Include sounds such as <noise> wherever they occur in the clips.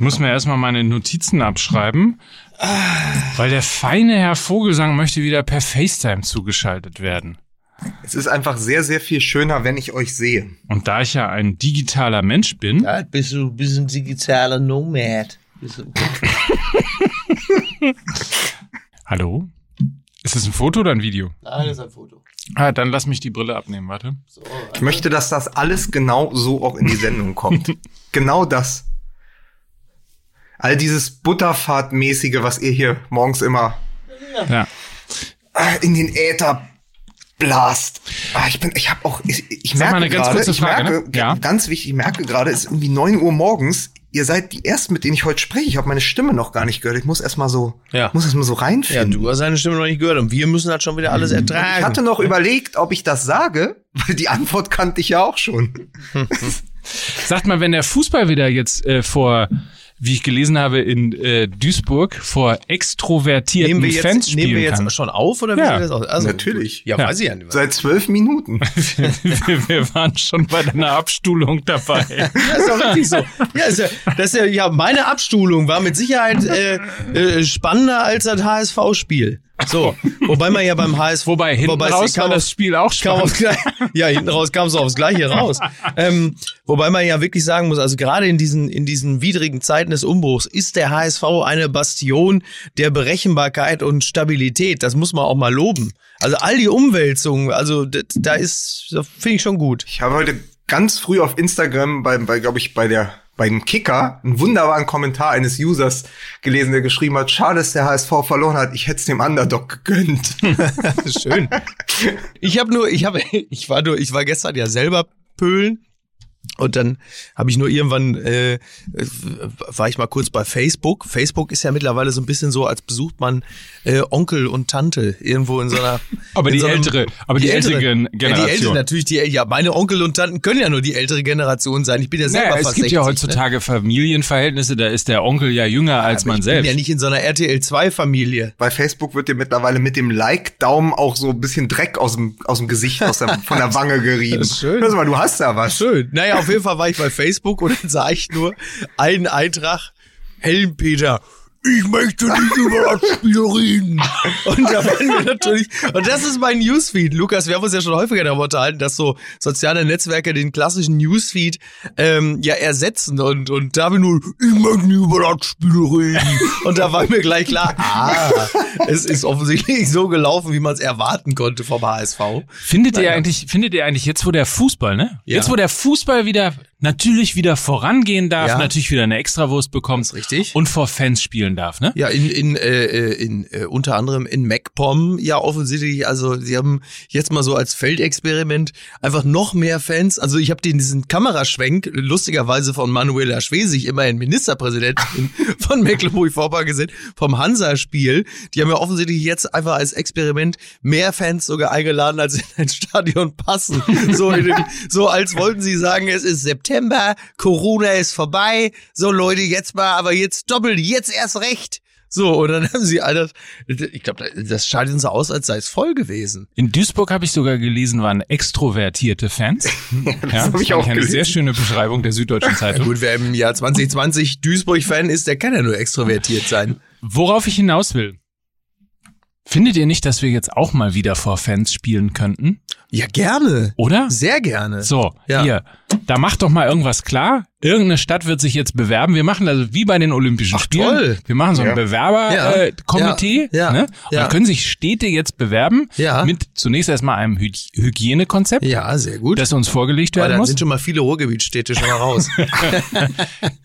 Ich muss mir erstmal meine Notizen abschreiben, weil der feine Herr Vogelsang möchte wieder per FaceTime zugeschaltet werden. Es ist einfach sehr, sehr viel schöner, wenn ich euch sehe. Und da ich ja ein digitaler Mensch bin, Ja, bist du bist ein digitaler Nomad. Bist du- <laughs> hallo? Ist das ein Foto oder ein Video? Nein, das ist ein Foto. Ah, dann lass mich die Brille abnehmen, warte. So, Ich möchte, dass das alles genau so auch in die Sendung kommt. <laughs> genau das. All dieses Butterfahrtmäßige, was ihr hier morgens immer Ja. ah, in den Äther blast. Ah, ich bin, ich habe auch, ich, ich merke eine ganz gerade, kurze ich merke, ne? Ja. ganz wichtig, ich merke gerade, es ist irgendwie neun Uhr morgens. Ihr seid die ersten, mit denen ich heute spreche. Ich habe meine Stimme noch gar nicht gehört. Ich muss erst mal so, Ja. muss erst mal so ja, reinfinden. du hast seine Stimme noch nicht gehört und wir müssen halt schon wieder alles ertragen. ich hatte noch überlegt, ob ich das sage, weil die Antwort kannte ich ja auch schon. Sagt mal, wenn der Fußball wieder jetzt äh, vor, wie ich gelesen habe, in äh, Duisburg vor extrovertierten nehmen wir jetzt, Fans spielen nehmen wir jetzt kann. schon auf oder wie Ja, sieht das aus? Also, natürlich. Ja, Ja. weiß ich ja nicht. Seit zwölf Minuten. <laughs> wir, wir waren schon bei deiner <laughs> Abstuhlung dabei. Das ist doch richtig so. Ja, ist ja, das ist ja, ja, meine Abstuhlung war mit Sicherheit äh, äh, spannender als das HSV-Spiel. So, wobei man ja beim HSV, Wobei hinten wobei es raus kam war auf- das Spiel auch kam spannend. aufs gleich, ja, hinten raus kam es aufs Gleiche raus. Ähm, wobei man ja wirklich sagen muss, also gerade in diesen, in diesen widrigen Zeiten des Umbruchs ist der HSV eine Bastion der Berechenbarkeit und Stabilität. Das muss man auch mal loben. Also all die Umwälzungen, also da ist, das finde ich schon gut. Ich habe heute ganz früh auf Instagram bei, bei glaube ich, bei der beim Kicker einen wunderbaren Kommentar eines Users gelesen, der geschrieben hat, schade, dass der HSV verloren hat, ich hätte es dem Underdog gegönnt. <laughs> Schön. Ich habe nur, ich habe, <laughs> ich war nur, ich war gestern ja selber pölen. Und dann habe ich nur irgendwann, äh, war ich mal kurz bei Facebook. Facebook ist ja mittlerweile so ein bisschen so, als besucht man äh, Onkel und Tante irgendwo in so einer. <laughs> Aber die so einem- ältere- aber die ältere Gen- Ja, die Generation. ältere, natürlich die, ja, meine Onkel und Tanten können ja nur die ältere Generation sein. Ich bin ja selber Naja, es fast gibt 60, ja ne? heutzutage Familienverhältnisse, da ist der Onkel ja jünger als man ich selbst. bin ja nicht in so einer RTL 2 Familie. bei Facebook wird dir mittlerweile mit dem Like-Daumen auch so ein bisschen Dreck aus dem, aus dem Gesicht, aus der, von der Wange gerieben. <laughs> Das ist schön. Hör mal, du hast da was. Schön. Naja, auf jeden Fall war ich bei Facebook und dann sah ich nur einen Eintrag, Helmpeter, ich möchte nicht über das Spiel reden. Und da waren wir natürlich, und das ist mein Newsfeed. Lukas, wir haben uns ja schon häufiger darüber unterhalten, dass so soziale Netzwerke den klassischen Newsfeed ähm, ja ersetzen und, und da bin nur, ich möchte nicht über das Spiel reden. Und da war mir gleich klar, ah, es ist offensichtlich so gelaufen, wie man es erwarten konnte vom HSV. Findet ihr eigentlich, findet ihr eigentlich jetzt, wo der Fußball, ne? Ja. Jetzt, wo der Fußball wieder natürlich wieder vorangehen darf, Ja. natürlich wieder eine Extrawurst bekommt richtig. und vor Fans spielen darf, ne? Ja, in, in, äh, äh, in äh, unter anderem in MacPom ja offensichtlich, also sie haben jetzt mal so als Feldexperiment einfach noch mehr Fans. Also ich habe den diesen Kameraschwenk lustigerweise von Manuela Schwesig, immerhin Ministerpräsidentin <laughs> von Mecklenburg-Vorpommern gesehen, vom Hansa-Spiel. Die haben ja offensichtlich jetzt einfach als Experiment mehr Fans sogar eingeladen, als in ein Stadion passen. So, <laughs> so als wollten sie sagen, es ist September, Corona ist vorbei. So Leute, jetzt mal, aber jetzt doppelt, jetzt erst recht. So, und dann <laughs> haben sie alles, ich glaube, das Stadion sah aus, als sei es voll gewesen. In Duisburg habe ich sogar gelesen, waren extrovertierte Fans. <laughs> ja, hab ich fand auch eine gelesen. sehr schöne Beschreibung der Süddeutschen <laughs> Zeitung. Gut, wer im Jahr 2020 Duisburg-Fan ist, der kann ja nur extrovertiert sein. Worauf ich hinaus will. Findet ihr nicht, dass wir jetzt auch mal wieder vor Fans spielen könnten? Ja, gerne. Oder? Sehr gerne. So, Ja. hier, da macht doch mal irgendwas klar. Irgendeine Stadt wird sich jetzt bewerben. Wir machen also wie bei den Olympischen Ach, Spielen. toll. Wir machen so ein Ja. Bewerberkomitee. Ja. Äh, Ja. Ja. Ne? Und Ja. da können sich Städte jetzt bewerben Ja. mit zunächst erstmal einem Hy Hygienekonzept, Ja, sehr gut. das uns vorgelegt werden dann muss. sind schon mal viele Ruhrgebietstädte schon mal raus. <laughs>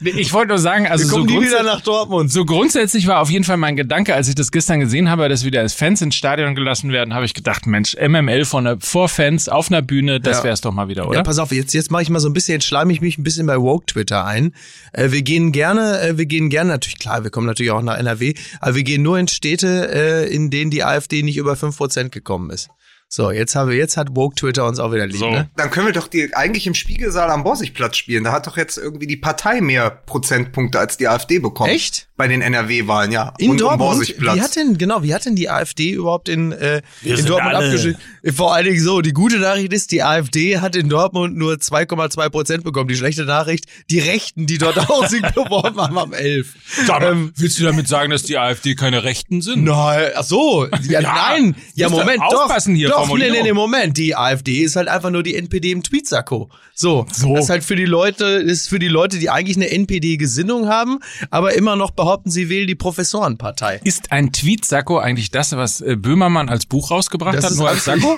Ich wollte nur sagen, also Wir so, kommen nie grundsä- wieder nach Dortmund. so grundsätzlich war auf jeden Fall mein Gedanke, als ich das gestern gesehen habe, dass wieder als Fans ins Stadion gelassen werden, habe ich gedacht, Mensch, MML von der, vor Fans auf einer Bühne, das Ja. wär's doch mal wieder, oder? Ja, pass auf, jetzt, jetzt mache ich mal so ein bisschen, jetzt schleime ich mich ein bisschen bei Woke Twitter ein. Äh, wir gehen gerne, äh, wir gehen gerne, natürlich klar, wir kommen natürlich auch nach NRW, aber wir gehen nur in Städte, äh, in denen die AfD nicht über 5% gekommen ist. So, jetzt habe jetzt hat woke Twitter uns auch wieder lieb, So. ne? Dann können wir doch die eigentlich im Spiegelsaal am Borsigplatz spielen. Da hat doch jetzt irgendwie die Partei mehr Prozentpunkte als die AfD bekommen. Echt? Bei den NRW-Wahlen, ja. In Und Dortmund, Borsigplatz. wie hat denn, genau, wie hat denn die AfD überhaupt in, äh, in sind Dortmund abgeschnitten? Vor allen Dingen so, die gute Nachricht ist, die AfD hat in Dortmund nur 2,2 Prozent bekommen. Die schlechte Nachricht, die Rechten, die dort <laughs> auch sich beworben haben, haben 11. Ähm, willst du damit sagen, dass die AfD keine Rechten sind? Nein, ach so, ja, <laughs> Ja, nein, ja, Moment, aufpassen doch, hier, doch, Formulierung. nee, nee, Moment, die AfD ist halt einfach nur die NPD im Tweetsacko. So, So. das ist halt für die Leute, ist für die Leute, die eigentlich eine NPD-Gesinnung haben, aber immer noch behaupten, sie wählen die Professorenpartei. Ist ein Tweetsacko eigentlich das, was äh, Böhmermann als Buch rausgebracht Das hat, nur als Sakko?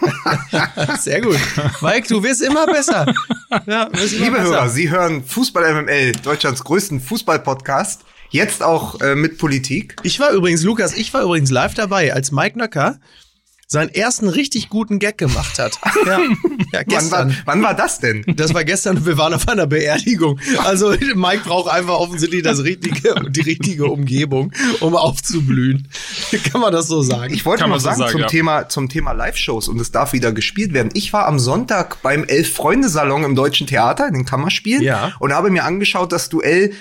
<laughs> Sehr gut. Mike, du wirst immer besser. Ja, wirst immer Liebe besser. Hörer, Sie hören Fußball MML, Deutschlands größten Fußball-Podcast. Jetzt auch äh, mit Politik. Ich war übrigens, Lukas, ich war übrigens live dabei, als Mike Nöcker seinen ersten richtig guten Gag gemacht hat. <laughs> Ja, ja Wann war, gestern. wann war das denn? Das war gestern, wir waren auf einer Beerdigung. Also Mike braucht einfach offensichtlich das richtige, die richtige Umgebung, um aufzublühen. Kann man das so sagen? Ich wollte Kann noch so sagen, sagen, zum ja. Thema zum Thema Live-Shows und es darf wieder gespielt werden. Ich war am Sonntag beim Elf-Freunde-Salon im Deutschen Theater in den Kammerspielen Ja. und habe mir angeschaut das Duell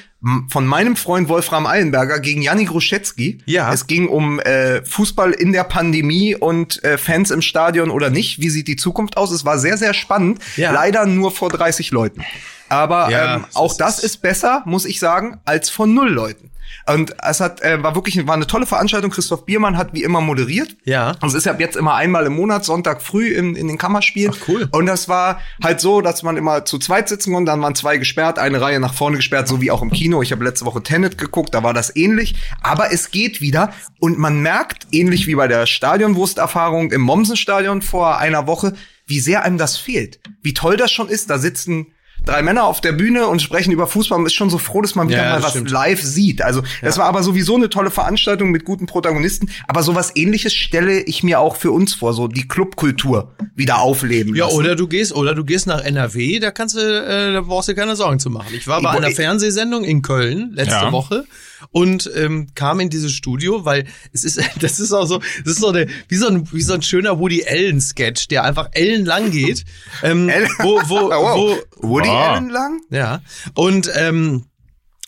von meinem Freund Wolfram Eilenberger gegen Janni Gruschetzky. Ja. Es ging um äh, Fußball in der Pandemie und äh, Fans im Stadion oder nicht. Wie sieht die Zukunft aus? Es war sehr, sehr spannend. Ja. Leider nur vor 30 Leuten. Aber Ja, ähm, auch das ist besser, muss ich sagen, als von null Leuten. Und es hat, äh, war wirklich war eine tolle Veranstaltung. Christoph Biermann hat wie immer moderiert. Ja. Und es ist ab jetzt immer einmal im Monat, Sonntag früh in, in den Kammerspielen. Ach, cool. Und das war halt so, dass man immer zu zweit sitzen konnte, dann waren zwei gesperrt, eine Reihe nach vorne gesperrt, so wie auch im Kino. Ich habe letzte Woche Tenet geguckt, da war das ähnlich. Aber es geht wieder und man merkt, ähnlich wie bei der Stadionwursterfahrung im Mommsenstadion vor einer Woche, wie sehr einem das fehlt. Wie toll das schon ist, da sitzen drei Männer auf der Bühne und sprechen über Fußball. Man ist schon so froh, dass man wieder Ja, mal was stimmt. live sieht. Also das war aber sowieso eine tolle Veranstaltung mit guten Protagonisten. Aber sowas ähnliches stelle ich mir auch für uns vor, so die Clubkultur wieder aufleben Ja, lassen. oder du gehst, oder du gehst nach NRW, da kannst du, äh, da brauchst du keine Sorgen zu machen. Ich war bei Ich einer ich- Fernsehsendung in Köln letzte Ja. Woche und ähm, kam in dieses Studio, weil es ist, <laughs> das ist auch so, das ist so eine, wie so ein, wie so ein schöner Woody Allen Sketch, der einfach ellenlang geht, ähm, <laughs> wo, wo, <laughs> Oh, wow. wo, Woody Ah. Allen lang? ja, und ähm,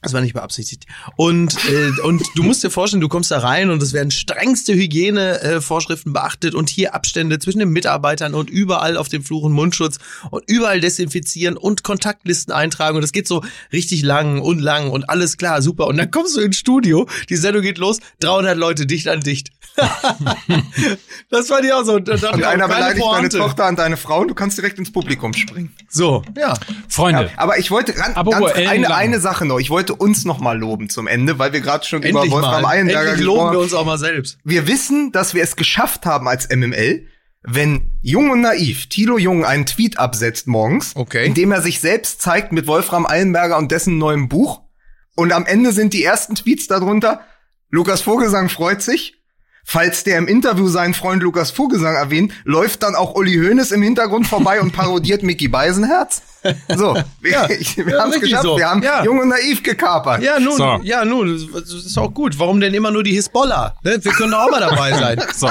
das war nicht beabsichtigt. Und, äh, und du musst dir vorstellen, du kommst da rein und es werden strengste Hygienevorschriften äh, beachtet und hier Abstände zwischen den Mitarbeitern und überall auf dem Fluren Mundschutz und überall desinfizieren und Kontaktlisten eintragen und das geht so richtig lang und lang und alles klar, super. Und dann kommst du ins Studio, die Sendung geht los, 300 Leute dicht an dicht. <laughs> das war die auch so. Und einer beleidigt deine Pointe. Tochter und deine Frau und du kannst direkt ins Publikum springen. So, ja. Freunde, Aber ich wollte ran, Aber ganz, eine, lang? eine Sache noch. Ich wollte uns noch mal loben zum Ende, weil wir gerade schon Endlich über Wolfram mal. Eilenberger Endlich gesprochen loben wir haben. uns auch mal selbst. Wir wissen, dass wir es geschafft haben als MML, wenn Jung und Naiv, Tilo Jung, einen Tweet absetzt morgens, Okay. in dem er sich selbst zeigt mit Wolfram Eilenberger und dessen neuem Buch. Und am Ende sind die ersten Tweets darunter, Lukas Vogelsang freut sich. Falls der im Interview seinen Freund Lukas Vogelsang erwähnt, läuft dann auch Uli Hoeneß im Hintergrund vorbei und parodiert Mickey Beisenherz. So, <laughs> wir, Ja, <laughs> wir ja, haben es geschafft. so. Wir haben Ja. Jung und Naiv gekapert. Ja, nun, So. ja, nun, das das ist auch gut. Warum denn immer nur die Hisbollah? Ne? Wir können doch auch mal dabei sein. <laughs> so.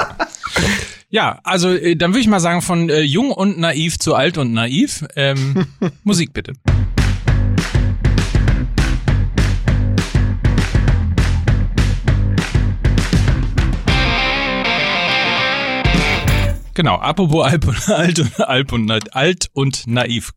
Ja, also äh, dann würde ich mal sagen, von äh, jung und naiv zu alt und naiv. Ähm, Musik bitte. Genau, apropos Alp und, <laughs> alt, und, Alp und, alt und naiv.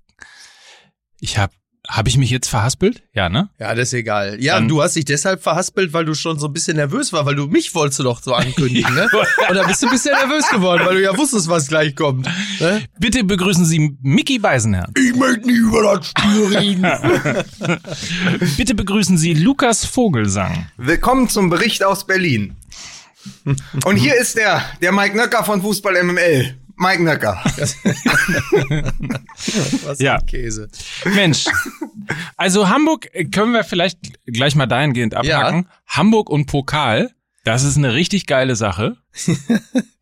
Ich habe, habe ich mich jetzt verhaspelt? Ja, ne? Ja, das ist egal. Ja, Dann- du hast dich deshalb verhaspelt, weil du schon so ein bisschen nervös war, weil du mich wolltest du doch so ankündigen, <laughs> ne? Und da bist du ein bisschen nervös geworden, weil du ja wusstest, was gleich kommt. Ne? Bitte begrüßen Sie Mickey Beisenherrn. Ich möchte nie über das Spiel reden. <laughs> Bitte begrüßen Sie Lukas Vogelsang. Willkommen zum Bericht aus Berlin. <laughs> Und hier ist der, der Mike Nöcker von Fußball MML. Mike Nöcker. <laughs> Was Ja. ein Käse. Mensch. Also Hamburg äh, können wir vielleicht gleich mal dahingehend abhaken. Hamburg und Pokal, das ist eine richtig geile Sache.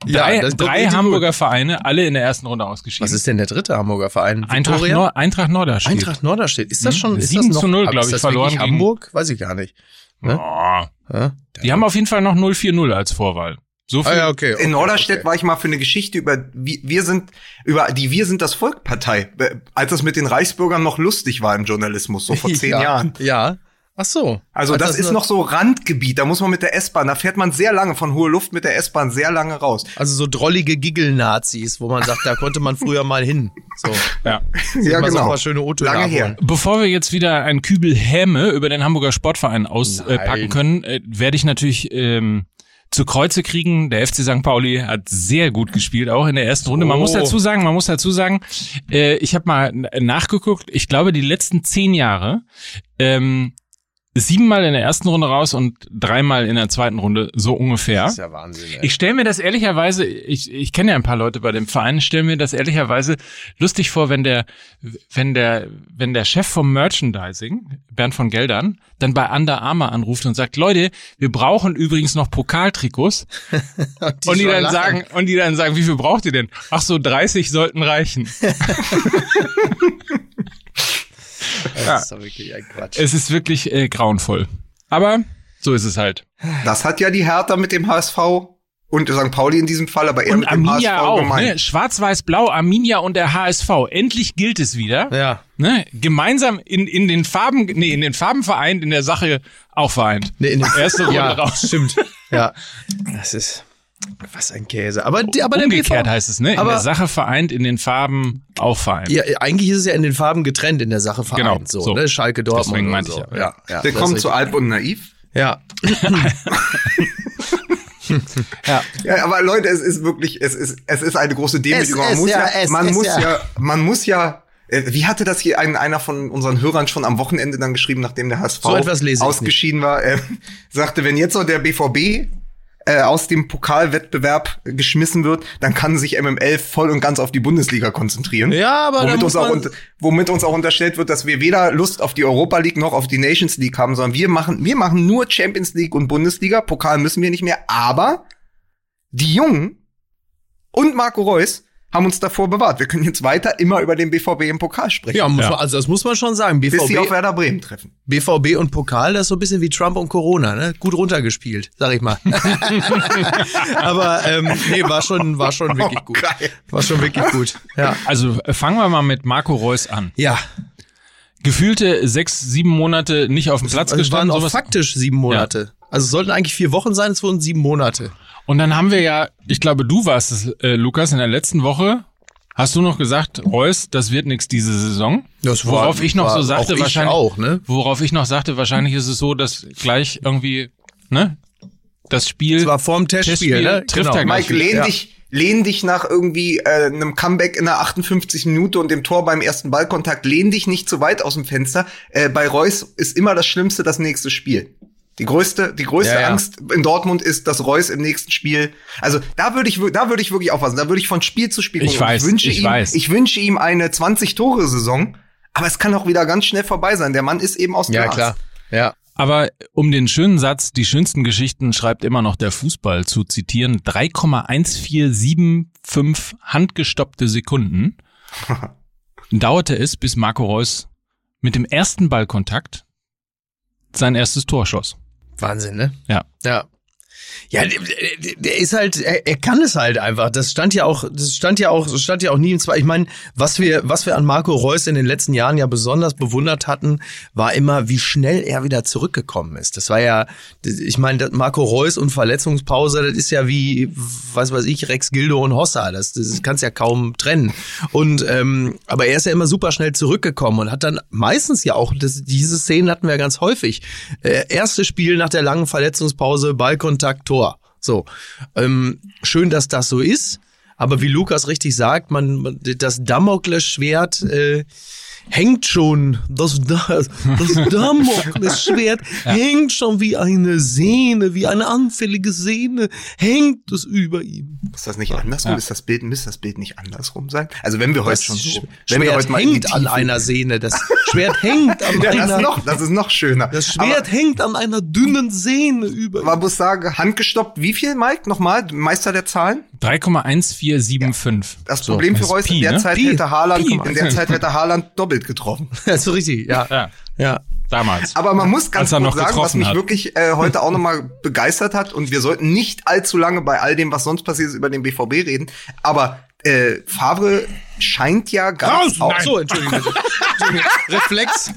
Drei, <laughs> Ja, drei Hamburger Vereine, alle in der ersten Runde ausgeschieden. Was ist denn der dritte Hamburger Verein? Eintracht? Nor Eintracht Norderstedt. Eintracht Norderstedt. Ist das Hm, schon? Ist 7 das noch, zu 0, aber glaub ist ich, verloren Hamburg? Weiß ich gar nicht. Ne? Oh. Ja? Die haben auf jeden Fall noch 0-4-0 als Vorwahl. So viel. Ah, ja, okay, okay, in Norderstedt okay. war ich mal für eine Geschichte über wir, wir sind über die wir sind das Volkpartei, als das mit den Reichsbürgern noch lustig war im Journalismus so vor <laughs> zehn ja, Jahren. Ja. Ach so. Also Als das, ist noch so Randgebiet, da muss man mit der S-Bahn, da fährt man sehr lange von hohe Luft mit der S-Bahn sehr lange raus. Also so drollige Giggle-Nazis, wo man sagt, da konnte man früher mal hin. So. Ja. Ja, mal so ein genau. paar schöne O-Töne Lange her. Bevor wir jetzt wieder ein Kübel Häme über den Hamburger Sportverein auspacken äh, können, äh, werde ich natürlich ähm, zu Kreuze kriegen. Der FC St. Pauli hat sehr gut gespielt, auch in der ersten Runde. Man Oh. muss dazu sagen, man muss dazu sagen, äh, ich habe mal nachgeguckt. Ich glaube, die letzten zehn Jahre ähm, siebenmal in der ersten Runde raus und dreimal in der zweiten Runde, so ungefähr. Das ist ja Wahnsinn. Ey. Ich stelle mir das ehrlicherweise, ich, ich kenne ja ein paar Leute bei dem Verein, stelle mir das ehrlicherweise lustig vor, wenn der, wenn der, wenn der Chef vom Merchandising, Bernd von Geldern, dann bei Under Armour anruft und sagt, Leute, wir brauchen übrigens noch Pokaltrikots. <laughs> und die schon dann lachen. sagen, und die dann sagen, wie viel braucht ihr denn? Ach so, 30 sollten reichen. <laughs> <laughs> das ist doch wirklich ein Quatsch. Es ist wirklich äh, grauenvoll. Aber so ist es halt. Das hat ja die Hertha mit dem HSV und St. Pauli in diesem Fall, aber eher Und mit dem Arminia HSV auch, gemeint. ne? Schwarz-Weiß-Blau, Arminia und der HSV. Endlich gilt es wieder. ja. Ne? Gemeinsam in, in den Farben, nee, in den Farben vereint, in der Sache auch vereint. Nee, in der Erste <laughs> Runde ja, raus. Stimmt. Ja. <laughs> Das ist was ein Käse. Aber, aber der Umgekehrt BV, heißt es, ne? In aber- der Sache vereint, in den Farben auch vereint. Ja, eigentlich ist es ja in den Farben getrennt in der Sache vereint. Genau, so, so. Ne? Schalke Dortmund. Deswegen meinte so. ich ja. ja. ja Willkommen das zu Alp und Naiv. Ja. <laughs> ja. Ja, aber Leute, es ist wirklich, es ist, es ist eine große Demütigung. Man muss ja, ja, man muss ja. man muss ja, wie hatte das hier ein, einer von unseren Hörern schon am Wochenende dann geschrieben, nachdem der HSV So ausgeschieden war, äh, sagte, wenn jetzt so der BVB äh, aus dem Pokalwettbewerb geschmissen wird, dann kann sich MML voll und ganz auf die Bundesliga konzentrieren. Ja, aber womit uns, auch womit uns auch unterstellt wird, dass wir weder Lust auf die Europa League noch auf die Nations League haben, sondern wir machen, wir machen nur Champions League und Bundesliga. Pokal müssen wir nicht mehr, aber die Jungen und Marco Reus haben uns davor bewahrt. Wir können jetzt weiter immer über den BVB im Pokal sprechen. Ja, muss Ja. Man, also das muss man schon sagen. bis sie auf BVB, Werder Bremen treffen. BVB und Pokal, das ist so ein bisschen wie Trump und Corona, ne? Gut runtergespielt, sag ich mal. <laughs> <laughs> Aber ähm, nee, war schon, war schon wirklich gut. geil. War schon wirklich gut. Ja. Also äh, fangen wir mal mit Marco Reus an. Ja, Gefühlte sechs, sieben Monate nicht auf dem Platz also es waren gestanden. auch sowas. faktisch sieben Monate. Also es sollten eigentlich vier Wochen sein, es wurden sieben Monate. Und dann haben wir ja, ich glaube, du warst es, äh, Lukas, in der letzten Woche. Hast du noch gesagt, Reus, das wird nix diese Saison? Das war- worauf ich noch war so sagte, auch ich wahrscheinlich, auch, ne? worauf ich noch sagte, wahrscheinlich ist es so, dass gleich irgendwie, ne, das Spiel, Das war vorm Testspiel, Testspiel ne? trifft er gleich Mike, lehn Ja. dich, lehn dich nach irgendwie äh, einem Comeback in der 58 Minute und dem Tor beim ersten Ballkontakt, lehn dich nicht zu weit aus dem Fenster. Äh, bei Reus ist immer das Schlimmste das nächste Spiel. Die größte, die größte Ja, ja. Angst in Dortmund ist, dass Reus im nächsten Spiel, also da würde ich, da würde ich wirklich aufpassen. Da würde ich von Spiel zu Spiel Ich gucken. weiß, wünsche ich ihm, weiß. ich wünsche ihm eine 20 Tore Saison, aber es kann auch wieder ganz schnell vorbei sein. Der Mann ist eben aus Ja, Glas. klar. Ja. Aber um den schönen Satz, die schönsten Geschichten schreibt immer noch der Fußball zu zitieren, 3,1475 handgestoppte Sekunden <laughs> dauerte es, bis Marco Reus mit dem ersten Ballkontakt sein erstes Tor schoss. Wahnsinn, ne? Ja. Ja. Ja, der, ist halt, er, er kann es halt einfach. Das stand ja auch, das stand ja auch, das stand ja auch nie im Zwei. Ich meine, was wir, was wir an Marco Reus in den letzten Jahren ja besonders bewundert hatten, war immer, wie schnell er wieder zurückgekommen ist. Das war ja, ich meine, Marco Reus und Verletzungspause, das ist ja wie, was weiß ich, Rex Gildo und Hossa. Das, das kannst ja kaum trennen. Und ähm, aber er ist ja immer super schnell zurückgekommen und hat dann meistens ja auch, das, diese Szenen hatten wir ja ganz häufig. Äh, erstes Spiel nach der langen Verletzungspause, Ballkontakt, Tor. So. Ähm, schön, dass das so ist. Aber wie Lukas richtig sagt, man, das Damoklesschwert äh, hängt schon, das, Da- das Damoklesschwert <laughs> hängt schon wie eine Sehne, wie eine anfällige Sehne, hängt es über ihm. Ist das nicht andersrum? Ja. Ist das Bild, müsste das Bild nicht andersrum sein? Also wenn wir heute Das schon so, wenn wir Schwert heute mal in hängt an einer Sehne, das <laughs> Schwert hängt an Ja, das einer, ist noch, das ist noch schöner. das Schwert hängt an einer dünnen Sehne über. Aber man muss sagen, handgestoppt, wie viel, Mike? Nochmal, Meister der Zahlen? 3,1475. Das So, Problem für das ist Reus, in Pi, der ne? Zeit Pi. hätte Haaland, in der Zeit hätte Haaland doppelt getroffen. <laughs> Das ist so richtig, ja. Ja. Ja. Damals. Aber man muss ganz kurz sagen, was mich hat. wirklich äh, heute auch nochmal begeistert hat, und wir sollten nicht allzu lange bei all dem, was sonst passiert ist, über den BVB reden, aber äh, Favre scheint ja ganz au- Ach so, Entschuldigung. <laughs> Entschuldigung. Reflex.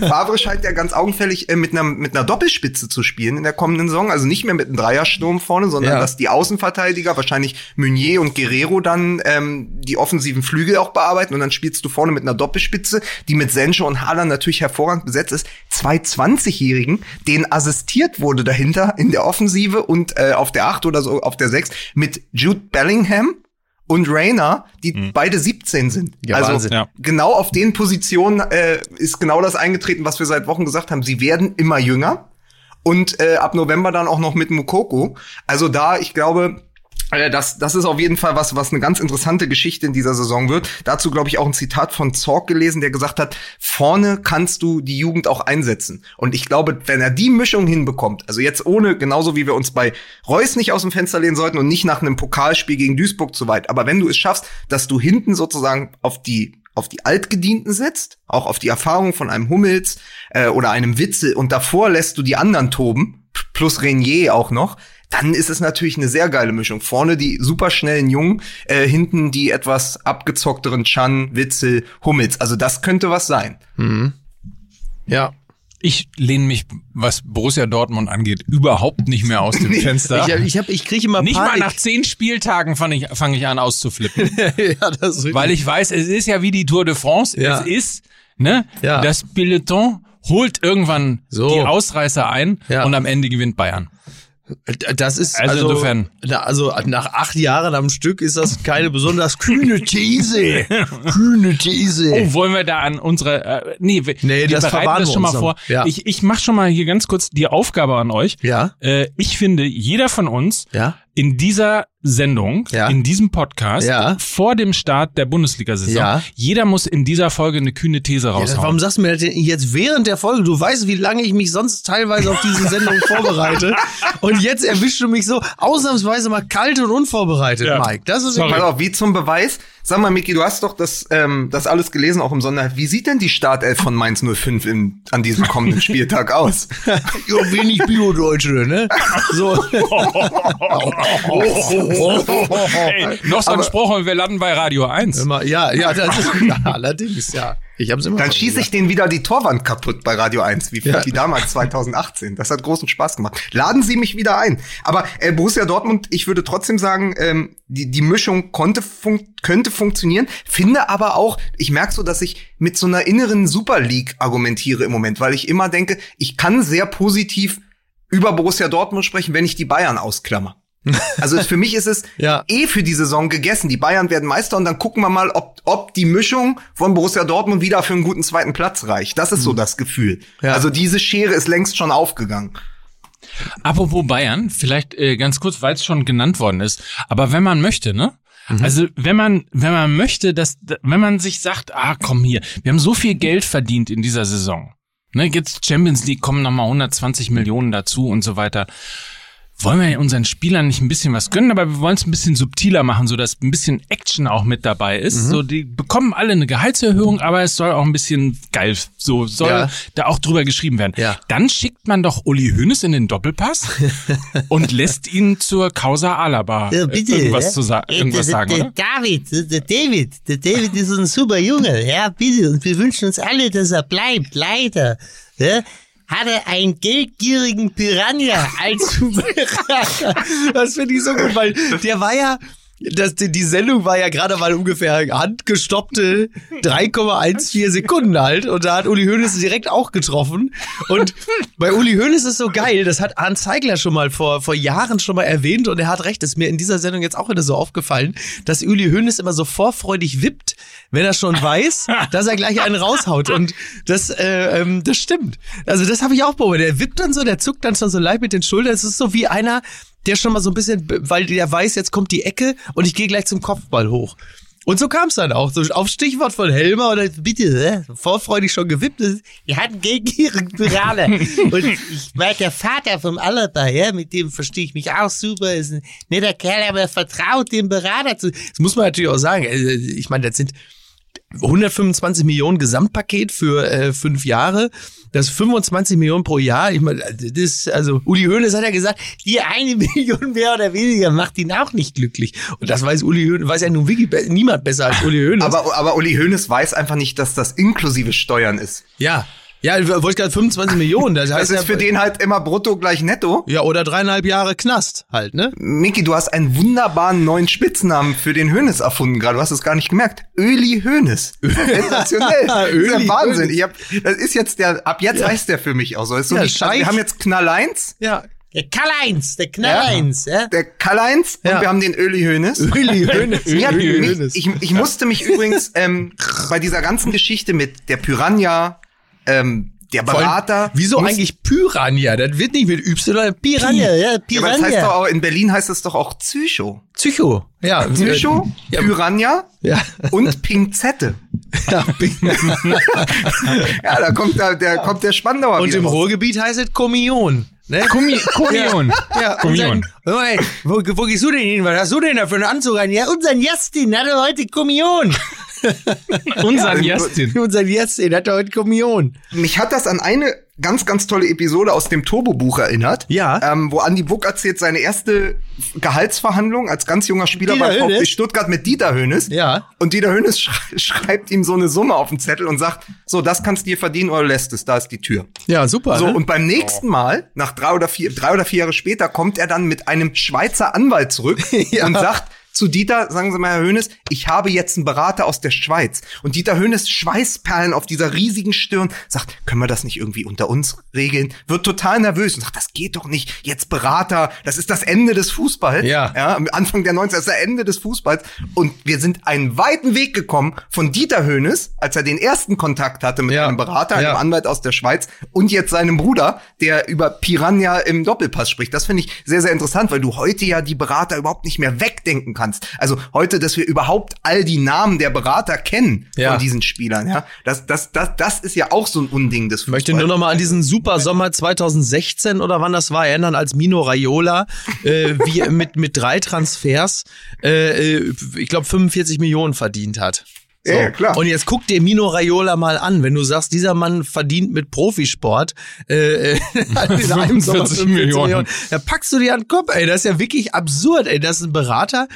Favre scheint ja ganz augenfällig äh, mit einer mit einer Doppelspitze zu spielen in der kommenden Saison, also nicht mehr mit einem Dreiersturm vorne, sondern Ja. dass die Außenverteidiger wahrscheinlich Meunier und Guerrero dann ähm, die offensiven Flügel auch bearbeiten und dann spielst du vorne mit einer Doppelspitze, die mit Sencho und Haaland natürlich hervorragend besetzt ist. Zwei 20-Jährigen, denen assistiert wurde dahinter in der Offensive und äh, auf der 8 oder so auf der 6 mit Jude Bellingham und Rayner, die beide 17 sind. Ja, also Wahnsinn. Ja. genau auf den Positionen äh, ist genau das eingetreten, was wir seit Wochen gesagt haben. Sie werden immer jünger und äh, ab November dann auch noch mit Mukoko. Also da, ich glaube, das, das ist auf jeden Fall was, was eine ganz interessante Geschichte in dieser Saison wird. Dazu glaube ich auch ein Zitat von Zorg gelesen, der gesagt hat, vorne kannst du die Jugend auch einsetzen. Und ich glaube, wenn er die Mischung hinbekommt, also jetzt ohne, genauso wie wir uns bei Reus nicht aus dem Fenster lehnen sollten und nicht nach einem Pokalspiel gegen Duisburg zu weit, aber wenn du es schaffst, dass du hinten sozusagen auf die auf die Altgedienten setzt, auch auf die Erfahrung von einem Hummels äh, oder einem Witzel und davor lässt du die anderen toben, plus Renier auch noch, dann ist es natürlich eine sehr geile Mischung. Vorne die superschnellen Jungen, äh, hinten die etwas abgezockteren Chan, Witzel, Hummels. Also das könnte was sein. Ja. Ich lehne mich, was Borussia Dortmund angeht, überhaupt nicht mehr aus dem <laughs> Fenster. Ich, hab- ich, hab, ich kriege immer nicht mal Panik. nach zehn Spieltagen fange ich, fang ich an auszuflippen. <laughs> ja, das ist weil ich weiß, es ist ja wie die Tour de France. Ja. Es ist, ne? Ja. Das Peloton holt irgendwann So. die Ausreißer ein Ja. und am Ende gewinnt Bayern. Das ist Also also, insofern. Also nach acht Jahren am Stück ist das keine besonders kühne These. <laughs> kühne These. Oh, wollen wir da an unsere äh, nee, wir, Nee, wir das bereiten das schon mal vor. Ja. Ich ich mach schon mal hier ganz kurz die Aufgabe an euch. Ja. Äh, ich finde, jeder von uns Ja. In dieser Sendung, Ja. in diesem Podcast, Ja. vor dem Start der Bundesliga-Saison, Ja. jeder muss in dieser Folge eine kühne These raushauen. warum sagst du mir das denn jetzt während der Folge? Du weißt, wie lange ich mich sonst teilweise auf diese Sendung <laughs> vorbereite. Und jetzt erwischst du mich so ausnahmsweise mal kalt und unvorbereitet, Ja. Mike. Das ist Sorry. Auf, wie zum Beweis. Sag mal, Miki, du hast doch das, ähm, das alles gelesen, auch im Sonder. Wie sieht denn die Startelf von Mainz 05 im, an diesem kommenden Spieltag aus? <laughs> ja, wenig Bio-Deutsche, ne? So. <laughs> Ey, noch so ein Spruch und wir landen bei Radio 1. Immer, ja, ja, das ist, <laughs> ja, allerdings, ja. Ich hab's immer Dann schieße ich den wieder die Torwand kaputt bei Radio 1, wie, Ja. wie damals 2018. Das hat großen Spaß gemacht. Laden Sie mich wieder ein. Aber äh, Borussia Dortmund, ich würde trotzdem sagen, ähm, die, die Mischung konnte fun könnte funktionieren. Finde aber auch, ich merke so, dass ich mit so einer inneren Super League argumentiere im Moment, weil ich immer denke, ich kann sehr positiv über Borussia Dortmund sprechen, wenn ich die Bayern ausklammer. <laughs> Also für mich ist es Ja. eh für die Saison gegessen. Die Bayern werden Meister und dann gucken wir mal, ob, ob die Mischung von Borussia Dortmund wieder für einen guten zweiten Platz reicht. Das ist so das Gefühl. Ja. Also diese Schere ist längst schon aufgegangen. Apropos Bayern, vielleicht äh, ganz kurz, weil es schon genannt worden ist. Aber wenn man möchte, ne? Also wenn man wenn man möchte, dass wenn man sich sagt, ah komm hier, wir haben so viel Geld verdient in dieser Saison, ne? Jetzt Champions League kommen noch mal 120 Millionen dazu und so weiter. Wollen wir unseren Spielern nicht ein bisschen was gönnen, aber wir wollen es ein bisschen subtiler machen, so dass ein bisschen Action auch mit dabei ist. So, die bekommen alle eine Gehaltserhöhung, aber es soll auch ein bisschen geil, so soll Ja. da auch drüber geschrieben werden. Ja. Dann schickt man doch Uli Hoeneß in den Doppelpass <laughs> und lässt ihn zur Causa Alaba Ja, äh, bitte. irgendwas, ja. zu sa Äh, irgendwas der, sagen, der oder? David, der David, der David ist ein super Junge, ja, bitte. Und wir wünschen uns alle, dass er bleibt, leider. Ja. Hat er einen geldgierigen Piranha als <laughs> Berater? Das finde ich so gut, weil der war ja, das, die, die Sendung war ja gerade mal ungefähr handgestoppte 3,14 Sekunden halt und da hat Uli Hoeneß direkt auch getroffen und bei Uli Hoeneß ist so geil, das hat Arndt Zeigler schon mal vor, vor Jahren schon mal erwähnt und er hat recht, ist mir in dieser Sendung jetzt auch wieder so aufgefallen, dass Uli Hoeneß immer so vorfreudig wippt, wenn er schon weiß, dass er gleich einen raushaut und das, äh, ähm, das stimmt. Also das habe ich auch beobachtet. Der wippt dann so, der zuckt dann schon so leicht mit den Schultern. Es ist so wie einer, der schon mal so ein bisschen, weil der weiß, jetzt kommt die Ecke und ich gehe gleich zum Kopfball hoch. Und so kam es dann auch. So auf Stichwort von Helmer oder bitte, ne? vorfreudig schon gewippt. Das- Er hat einen geldgierigen Piranha. <laughs> Und ich meine, der Vater vom Alaba, ja, mit dem verstehe ich mich auch super, ist ein netter Kerl, aber er vertraut dem Berater zu. Das muss man natürlich auch sagen. äh, Ich meine, das sind 125 Millionen Gesamtpaket für äh, fünf Jahre. Das 25 Millionen pro Jahr. Ich meine, das also Uli Hoeneß hat ja gesagt, die eine <laughs> Million mehr oder weniger macht ihn auch nicht glücklich. Und das weiß Uli Hoeneß, weiß ja nun wirklich be niemand besser als Uli Hoeneß. Aber, aber Uli Hoeneß weiß einfach nicht, dass das inklusive Steuern ist. ja, ja, wollte ich gerade 25 Millionen. Das Das heißt ist ja, für den halt immer brutto gleich netto. ja oder dreieinhalb Jahre Knast halt, ne? Miki, du hast einen wunderbaren neuen Spitznamen für den Hönes erfunden gerade. Du hast es gar nicht gemerkt. Öli Hönes. <laughs> Sensationell. das ist Öli ja Wahnsinn. Ich hab, das ist jetzt der, ab jetzt heißt der für mich auch so. Ist so Ja, wie, Scheich. wir haben jetzt Knall 1, Ja. Der Karl-Heinz, der Knall-Heinz, ja. der Kall 1 Ja. und wir haben den Öli Hönes. Öli <laughs> Hoeneß. Ja, Öli mich, Hoeneß. ich, ich musste mich übrigens ähm, bei dieser ganzen Geschichte mit der Piranha, ähm, der Vor allem, Berater. Wieso eigentlich Piranha? Das wird nicht mit Y, Piranha, Pi. ja, Ja, aber das heißt doch Piranha. auch, in Berlin heißt es doch auch Psycho. Psycho. Ja. Psycho, Ja. Piranha Ja. und Pinzette. ja. <laughs> Ja, da kommt da, der kommt der Spandauer Und im. Ruhrgebiet heißt es Kommunion. Ne? Kommunion. Ja, Hör mal, wo, wo gehst du denn hin? Was hast du denn da für einen Anzug an? Ja, Unser Justin hatte heute Kommunion. Unser Ja, Justin. unser Justin hat heute Kommunion. Mich hat das an eine ganz, ganz tolle Episode aus dem Turbo-Buch erinnert. Ja. Ähm, wo Andi Buck erzählt seine erste Gehaltsverhandlung als ganz junger Spieler Dieter bei VfB? Stuttgart mit Dieter Hönes. Ja. Und Dieter Hönes sch <laughs> schreibt ihm so eine Summe auf den Zettel und sagt, so, das kannst du dir verdienen oder lässt es, da ist die Tür. Ja, super. So, ne? und beim nächsten Mal, nach drei oder vier, drei oder vier Jahre später, kommt er dann mit einem Schweizer Anwalt zurück <laughs> Ja. und sagt zu Dieter, sagen Sie mal, Herr Hönes, ich habe jetzt einen Berater aus der Schweiz. Und Dieter Hönes, Schweißperlen auf dieser riesigen Stirn, sagt, können wir das nicht irgendwie unter uns regeln? Wird total nervös und sagt, das geht doch nicht. Jetzt Berater, das ist das Ende des Fußballs. Ja. ja am Anfang der 90er, das ist das Ende des Fußballs. Und wir sind einen weiten Weg gekommen von Dieter Hönes, als er den ersten Kontakt hatte mit Ja. einem Berater, einem Ja. Anwalt aus der Schweiz und jetzt seinem Bruder, der über Piranha im Doppelpass spricht. Das finde ich sehr, sehr interessant, weil du heute ja die Berater überhaupt nicht mehr wegdenken kannst. Also heute, dass wir überhaupt all die Namen der Berater kennen Ja. von diesen Spielern, ja. Das, das, das, das ist ja auch so ein Unding des Ich möchte Fußballs. nur noch mal an diesen super Sommer 2016 oder wann das war erinnern, als Mino Raiola äh, wie mit mit drei Transfers, äh, äh, ich glaube 45 Millionen verdient hat. So. Ja, klar. Und jetzt guck dir Mino Raiola mal an, wenn du sagst, dieser Mann verdient mit Profisport äh, in einem Sommer 45 Millionen. Da packst du dir an den Kopf, ey, das ist ja wirklich absurd, ey, das ist ein Berater